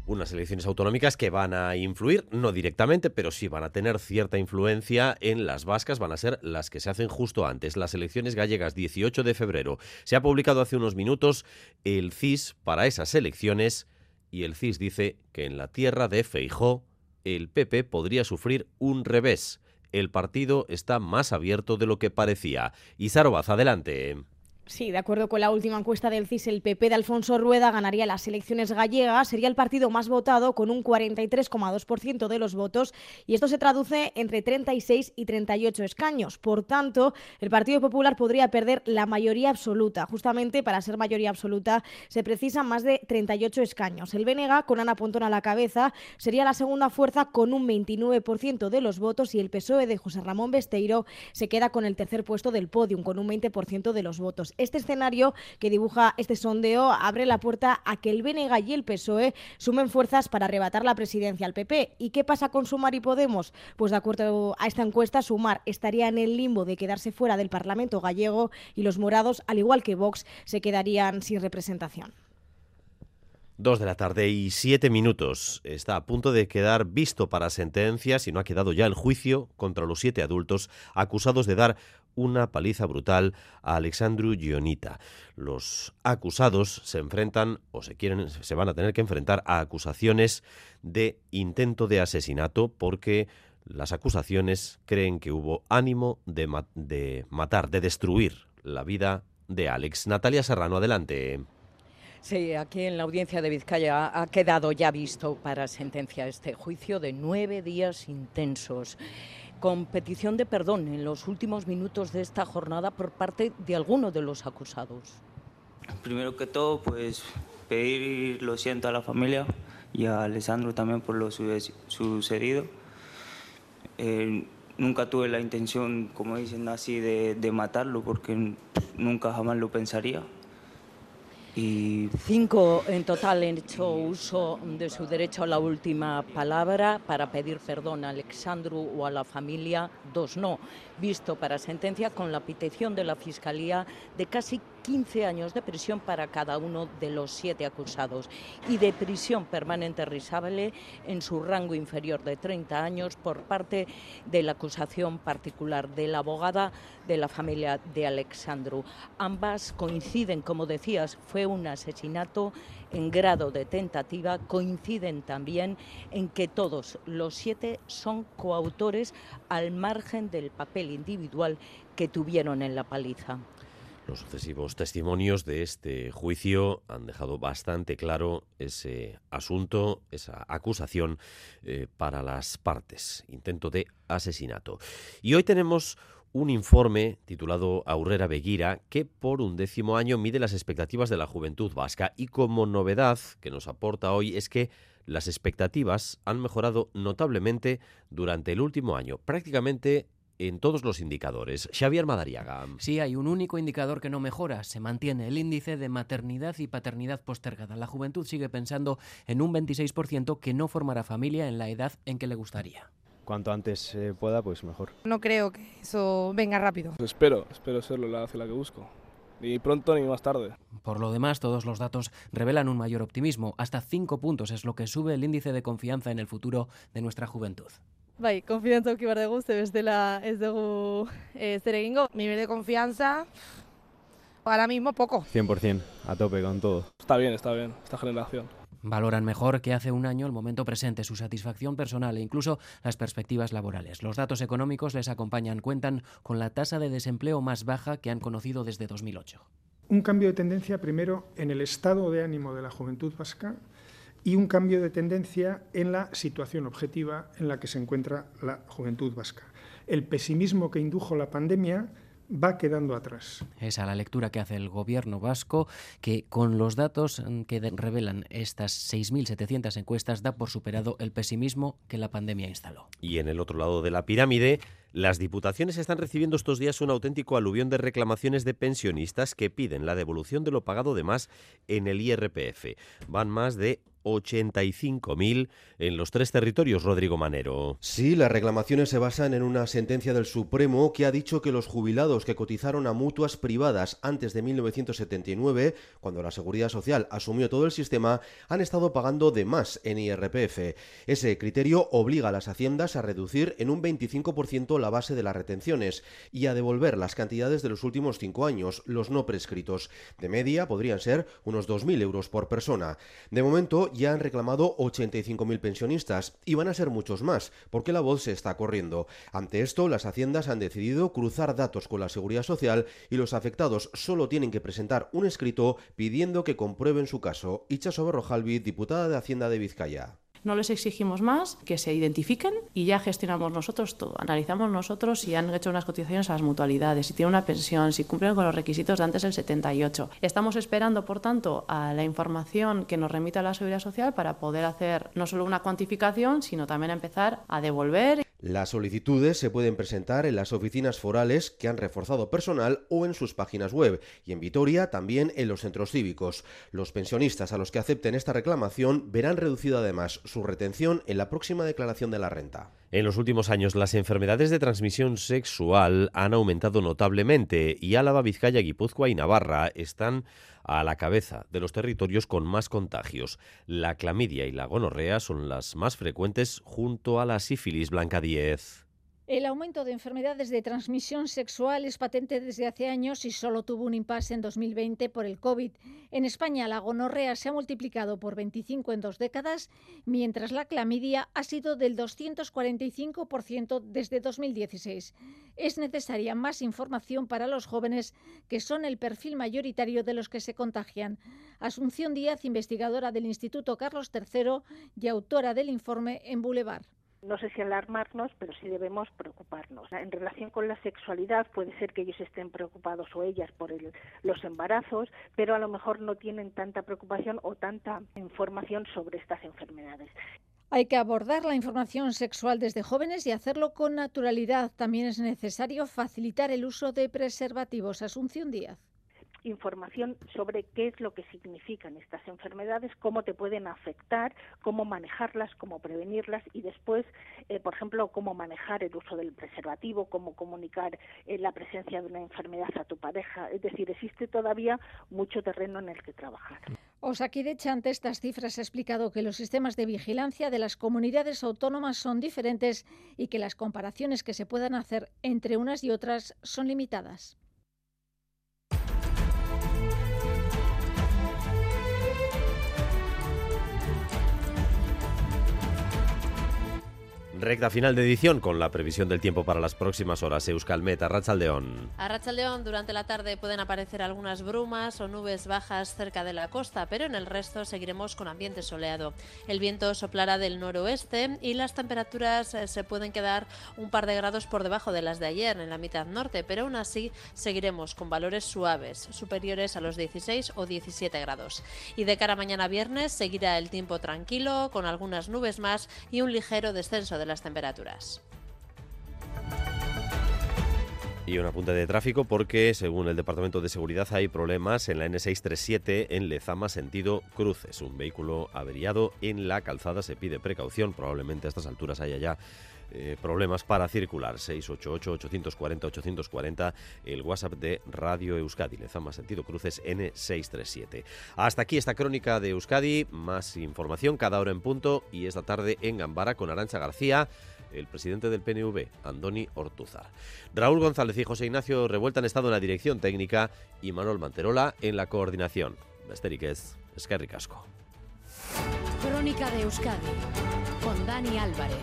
Unas elecciones autonómicas que van a influir, no directamente, pero sí van a tener cierta influencia en las vascas, van a ser las que se hacen justo antes, las elecciones gallegas 18 de febrero. Se ha publicado hace unos minutos el CIS para esas elecciones y el CIS dice que en la tierra de Feijó el PP podría sufrir un revés. El partido está más abierto de lo que parecía. Y adelante. Sí, de acuerdo con la última encuesta del CIS, el PP de Alfonso Rueda ganaría las elecciones gallegas, sería el partido más votado con un 43,2% de los votos y esto se traduce entre 36 y 38 escaños. Por tanto, el Partido Popular podría perder la mayoría absoluta. Justamente para ser mayoría absoluta se precisan más de 38 escaños. El BNG, con Ana Pontón a la cabeza, sería la segunda fuerza con un 29% de los votos y el PSOE de José Ramón Besteiro se queda con el tercer puesto del podium con un 20% de los votos Este escenario que dibuja este sondeo abre la puerta a que el BNG y el PSOE sumen fuerzas para arrebatar la presidencia al PP. ¿Y qué pasa con Sumar y Podemos? Pues de acuerdo a esta encuesta, Sumar estaría en el limbo de quedarse fuera del Parlamento gallego y los morados, al igual que Vox, se quedarían sin representación. Dos de la tarde y siete minutos. Está a punto de quedar visto para sentencia, si no ha quedado ya el juicio contra los siete adultos acusados de dar una paliza brutal a Alexandru Gionita. Los acusados se enfrentan o se quieren se van a tener que enfrentar a acusaciones de intento de asesinato porque las acusaciones creen que hubo ánimo de, de matar, de destruir la vida de Alex. Natalia Serrano, adelante. Sí, aquí en la audiencia de Vizcaya ha quedado ya visto para sentencia este juicio de nueve días intensos con petición de perdón en los últimos minutos de esta jornada por parte de alguno de los acusados. Primero que todo, pues pedir lo siento a la familia y a Alessandro también por lo sucedido. Eh, nunca tuve la intención, como dicen así, de, de matarlo porque nunca jamás lo pensaría. Y... Cinco en total han hecho uso de su derecho a la última palabra para pedir perdón a Alexandru o a la familia, dos no, visto para sentencia con la petición de la Fiscalía de casi 15 años de prisión para cada uno de los siete acusados y de prisión permanente risable en su rango inferior de 30 años por parte de la acusación particular de la abogada de la familia de Alexandru. Ambas coinciden, como decías, fue un asesinato en grado de tentativa, coinciden también en que todos los siete son coautores al margen del papel individual que tuvieron en la paliza. Los sucesivos testimonios de este juicio han dejado bastante claro ese asunto, esa acusación eh, para las partes, intento de asesinato. Y hoy tenemos un informe titulado Aurrera Beguira que por un décimo año mide las expectativas de la juventud vasca. Y como novedad que nos aporta hoy es que las expectativas han mejorado notablemente durante el último año, prácticamente en todos los indicadores. Xavier Madariaga. Sí, hay un único indicador que no mejora. Se mantiene el índice de maternidad y paternidad postergada. La juventud sigue pensando en un 26% que no formará familia en la edad en que le gustaría. Cuanto antes pueda, pues mejor. No creo que eso venga rápido. Pues espero, espero serlo la la que busco. Ni pronto ni más tarde. Por lo demás, todos los datos revelan un mayor optimismo. Hasta 5 puntos es lo que sube el índice de confianza en el futuro de nuestra juventud. Bai, konfidantza auki behar dugu, ze bestela ez dugu e, zer egingo. Nivel de confianza, ahora mismo poco. 100%, a tope con todo. Está bien, está bien, esta generación. Valoran mejor que hace un año el momento presente, su satisfacción personal e incluso las perspectivas laborales. Los datos económicos les acompañan, cuentan con la tasa de desempleo más baja que han conocido desde 2008. Un cambio de tendencia primero en el estado de ánimo de la juventud vasca y un cambio de tendencia en la situación objetiva en la que se encuentra la juventud vasca. El pesimismo que indujo la pandemia va quedando atrás. Esa la lectura que hace el gobierno vasco, que con los datos que revelan estas 6.700 encuestas da por superado el pesimismo que la pandemia instaló. Y en el otro lado de la pirámide, las diputaciones están recibiendo estos días un auténtico aluvión de reclamaciones de pensionistas que piden la devolución de lo pagado de más en el IRPF. Van más de 85.000 en los tres territorios, Rodrigo Manero. Sí, las reclamaciones se basan en una sentencia del Supremo que ha dicho que los jubilados que cotizaron a mutuas privadas antes de 1979, cuando la Seguridad Social asumió todo el sistema, han estado pagando de más en IRPF. Ese criterio obliga a las haciendas a reducir en un 25% la base de las retenciones y a devolver las cantidades de los últimos cinco años, los no prescritos. De media podrían ser unos 2.000 euros por persona. De momento ya han reclamado 85.000 pensionistas y van a ser muchos más, porque la voz se está corriendo. Ante esto, las haciendas han decidido cruzar datos con la Seguridad Social y los afectados solo tienen que presentar un escrito pidiendo que comprueben su caso. Ichaso Berrojalvi, diputada de Hacienda de Vizcaya. No les exigimos más que se identifiquen y ya gestionamos nosotros todo. Analizamos nosotros si han hecho unas cotizaciones a las mutualidades, si tienen una pensión, si cumplen con los requisitos de antes del 78. Estamos esperando, por tanto, a la información que nos remita la Seguridad Social para poder hacer no solo una cuantificación, sino también empezar a devolver. Las solicitudes se pueden presentar en las oficinas forales que han reforzado personal o en sus páginas web y en Vitoria también en los centros cívicos. Los pensionistas a los que acepten esta reclamación verán reducida además su retención en la próxima declaración de la renta. En los últimos años las enfermedades de transmisión sexual han aumentado notablemente y Álava, Vizcaya, Guipúzcoa y Navarra están a la cabeza de los territorios con más contagios. La clamidia y la gonorrea son las más frecuentes junto a la sífilis blanca 10. El aumento de enfermedades de transmisión sexual es patente desde hace años y solo tuvo un impasse en 2020 por el COVID. En España la gonorrea se ha multiplicado por 25 en dos décadas, mientras la clamidia ha sido del 245% desde 2016. Es necesaria más información para los jóvenes, que son el perfil mayoritario de los que se contagian. Asunción Díaz, investigadora del Instituto Carlos III y autora del informe en Boulevard. No sé si alarmarnos, pero sí debemos preocuparnos. En relación con la sexualidad, puede ser que ellos estén preocupados o ellas por los embarazos, pero a lo mejor no tienen tanta preocupación o tanta información sobre estas enfermedades. Hay que abordar la información sexual desde jóvenes y hacerlo con naturalidad. También es necesario facilitar el uso de preservativos. Asunción Díaz información sobre qué es lo que significan estas enfermedades, cómo te pueden afectar, cómo manejarlas, cómo prevenirlas y después, eh, por ejemplo, cómo manejar el uso del preservativo, cómo comunicar eh, la presencia de una enfermedad a tu pareja. Es decir, existe todavía mucho terreno en el que trabajar. Osakidecha ante estas cifras ha explicado que los sistemas de vigilancia de las comunidades autónomas son diferentes y que las comparaciones que se puedan hacer entre unas y otras son limitadas. Recta final de edición con la previsión del tiempo para las próximas horas. Euskalmet, Arrachaldeón. Arrachaldeón, durante la tarde pueden aparecer algunas brumas o nubes bajas cerca de la costa, pero en el resto seguiremos con ambiente soleado. El viento soplará del noroeste y las temperaturas eh, se pueden quedar un par de grados por debajo de las de ayer en la mitad norte, pero aún así seguiremos con valores suaves, superiores a los 16 o 17 grados. Y de cara a mañana viernes seguirá el tiempo tranquilo, con algunas nubes más y un ligero descenso de las temperaturas. Y una punta de tráfico porque, según el Departamento de Seguridad, hay problemas en la N637 en Lezama, sentido cruces. Un vehículo averiado en la calzada se pide precaución. Probablemente a estas alturas haya ya eh, problemas para circular. 688-840-840, el WhatsApp de Radio Euskadi. Lezama, sentido cruces N637. Hasta aquí esta crónica de Euskadi. Más información cada hora en punto y esta tarde en Gambara con Arancha García el presidente del PNV, Andoni Ortuzar. Raúl González y José Ignacio Revuelta han estado en la dirección técnica y Manuel Manterola en la coordinación. Besteriquez, Eskerrik Casco. Crónica de Euskadi con Dani Álvarez.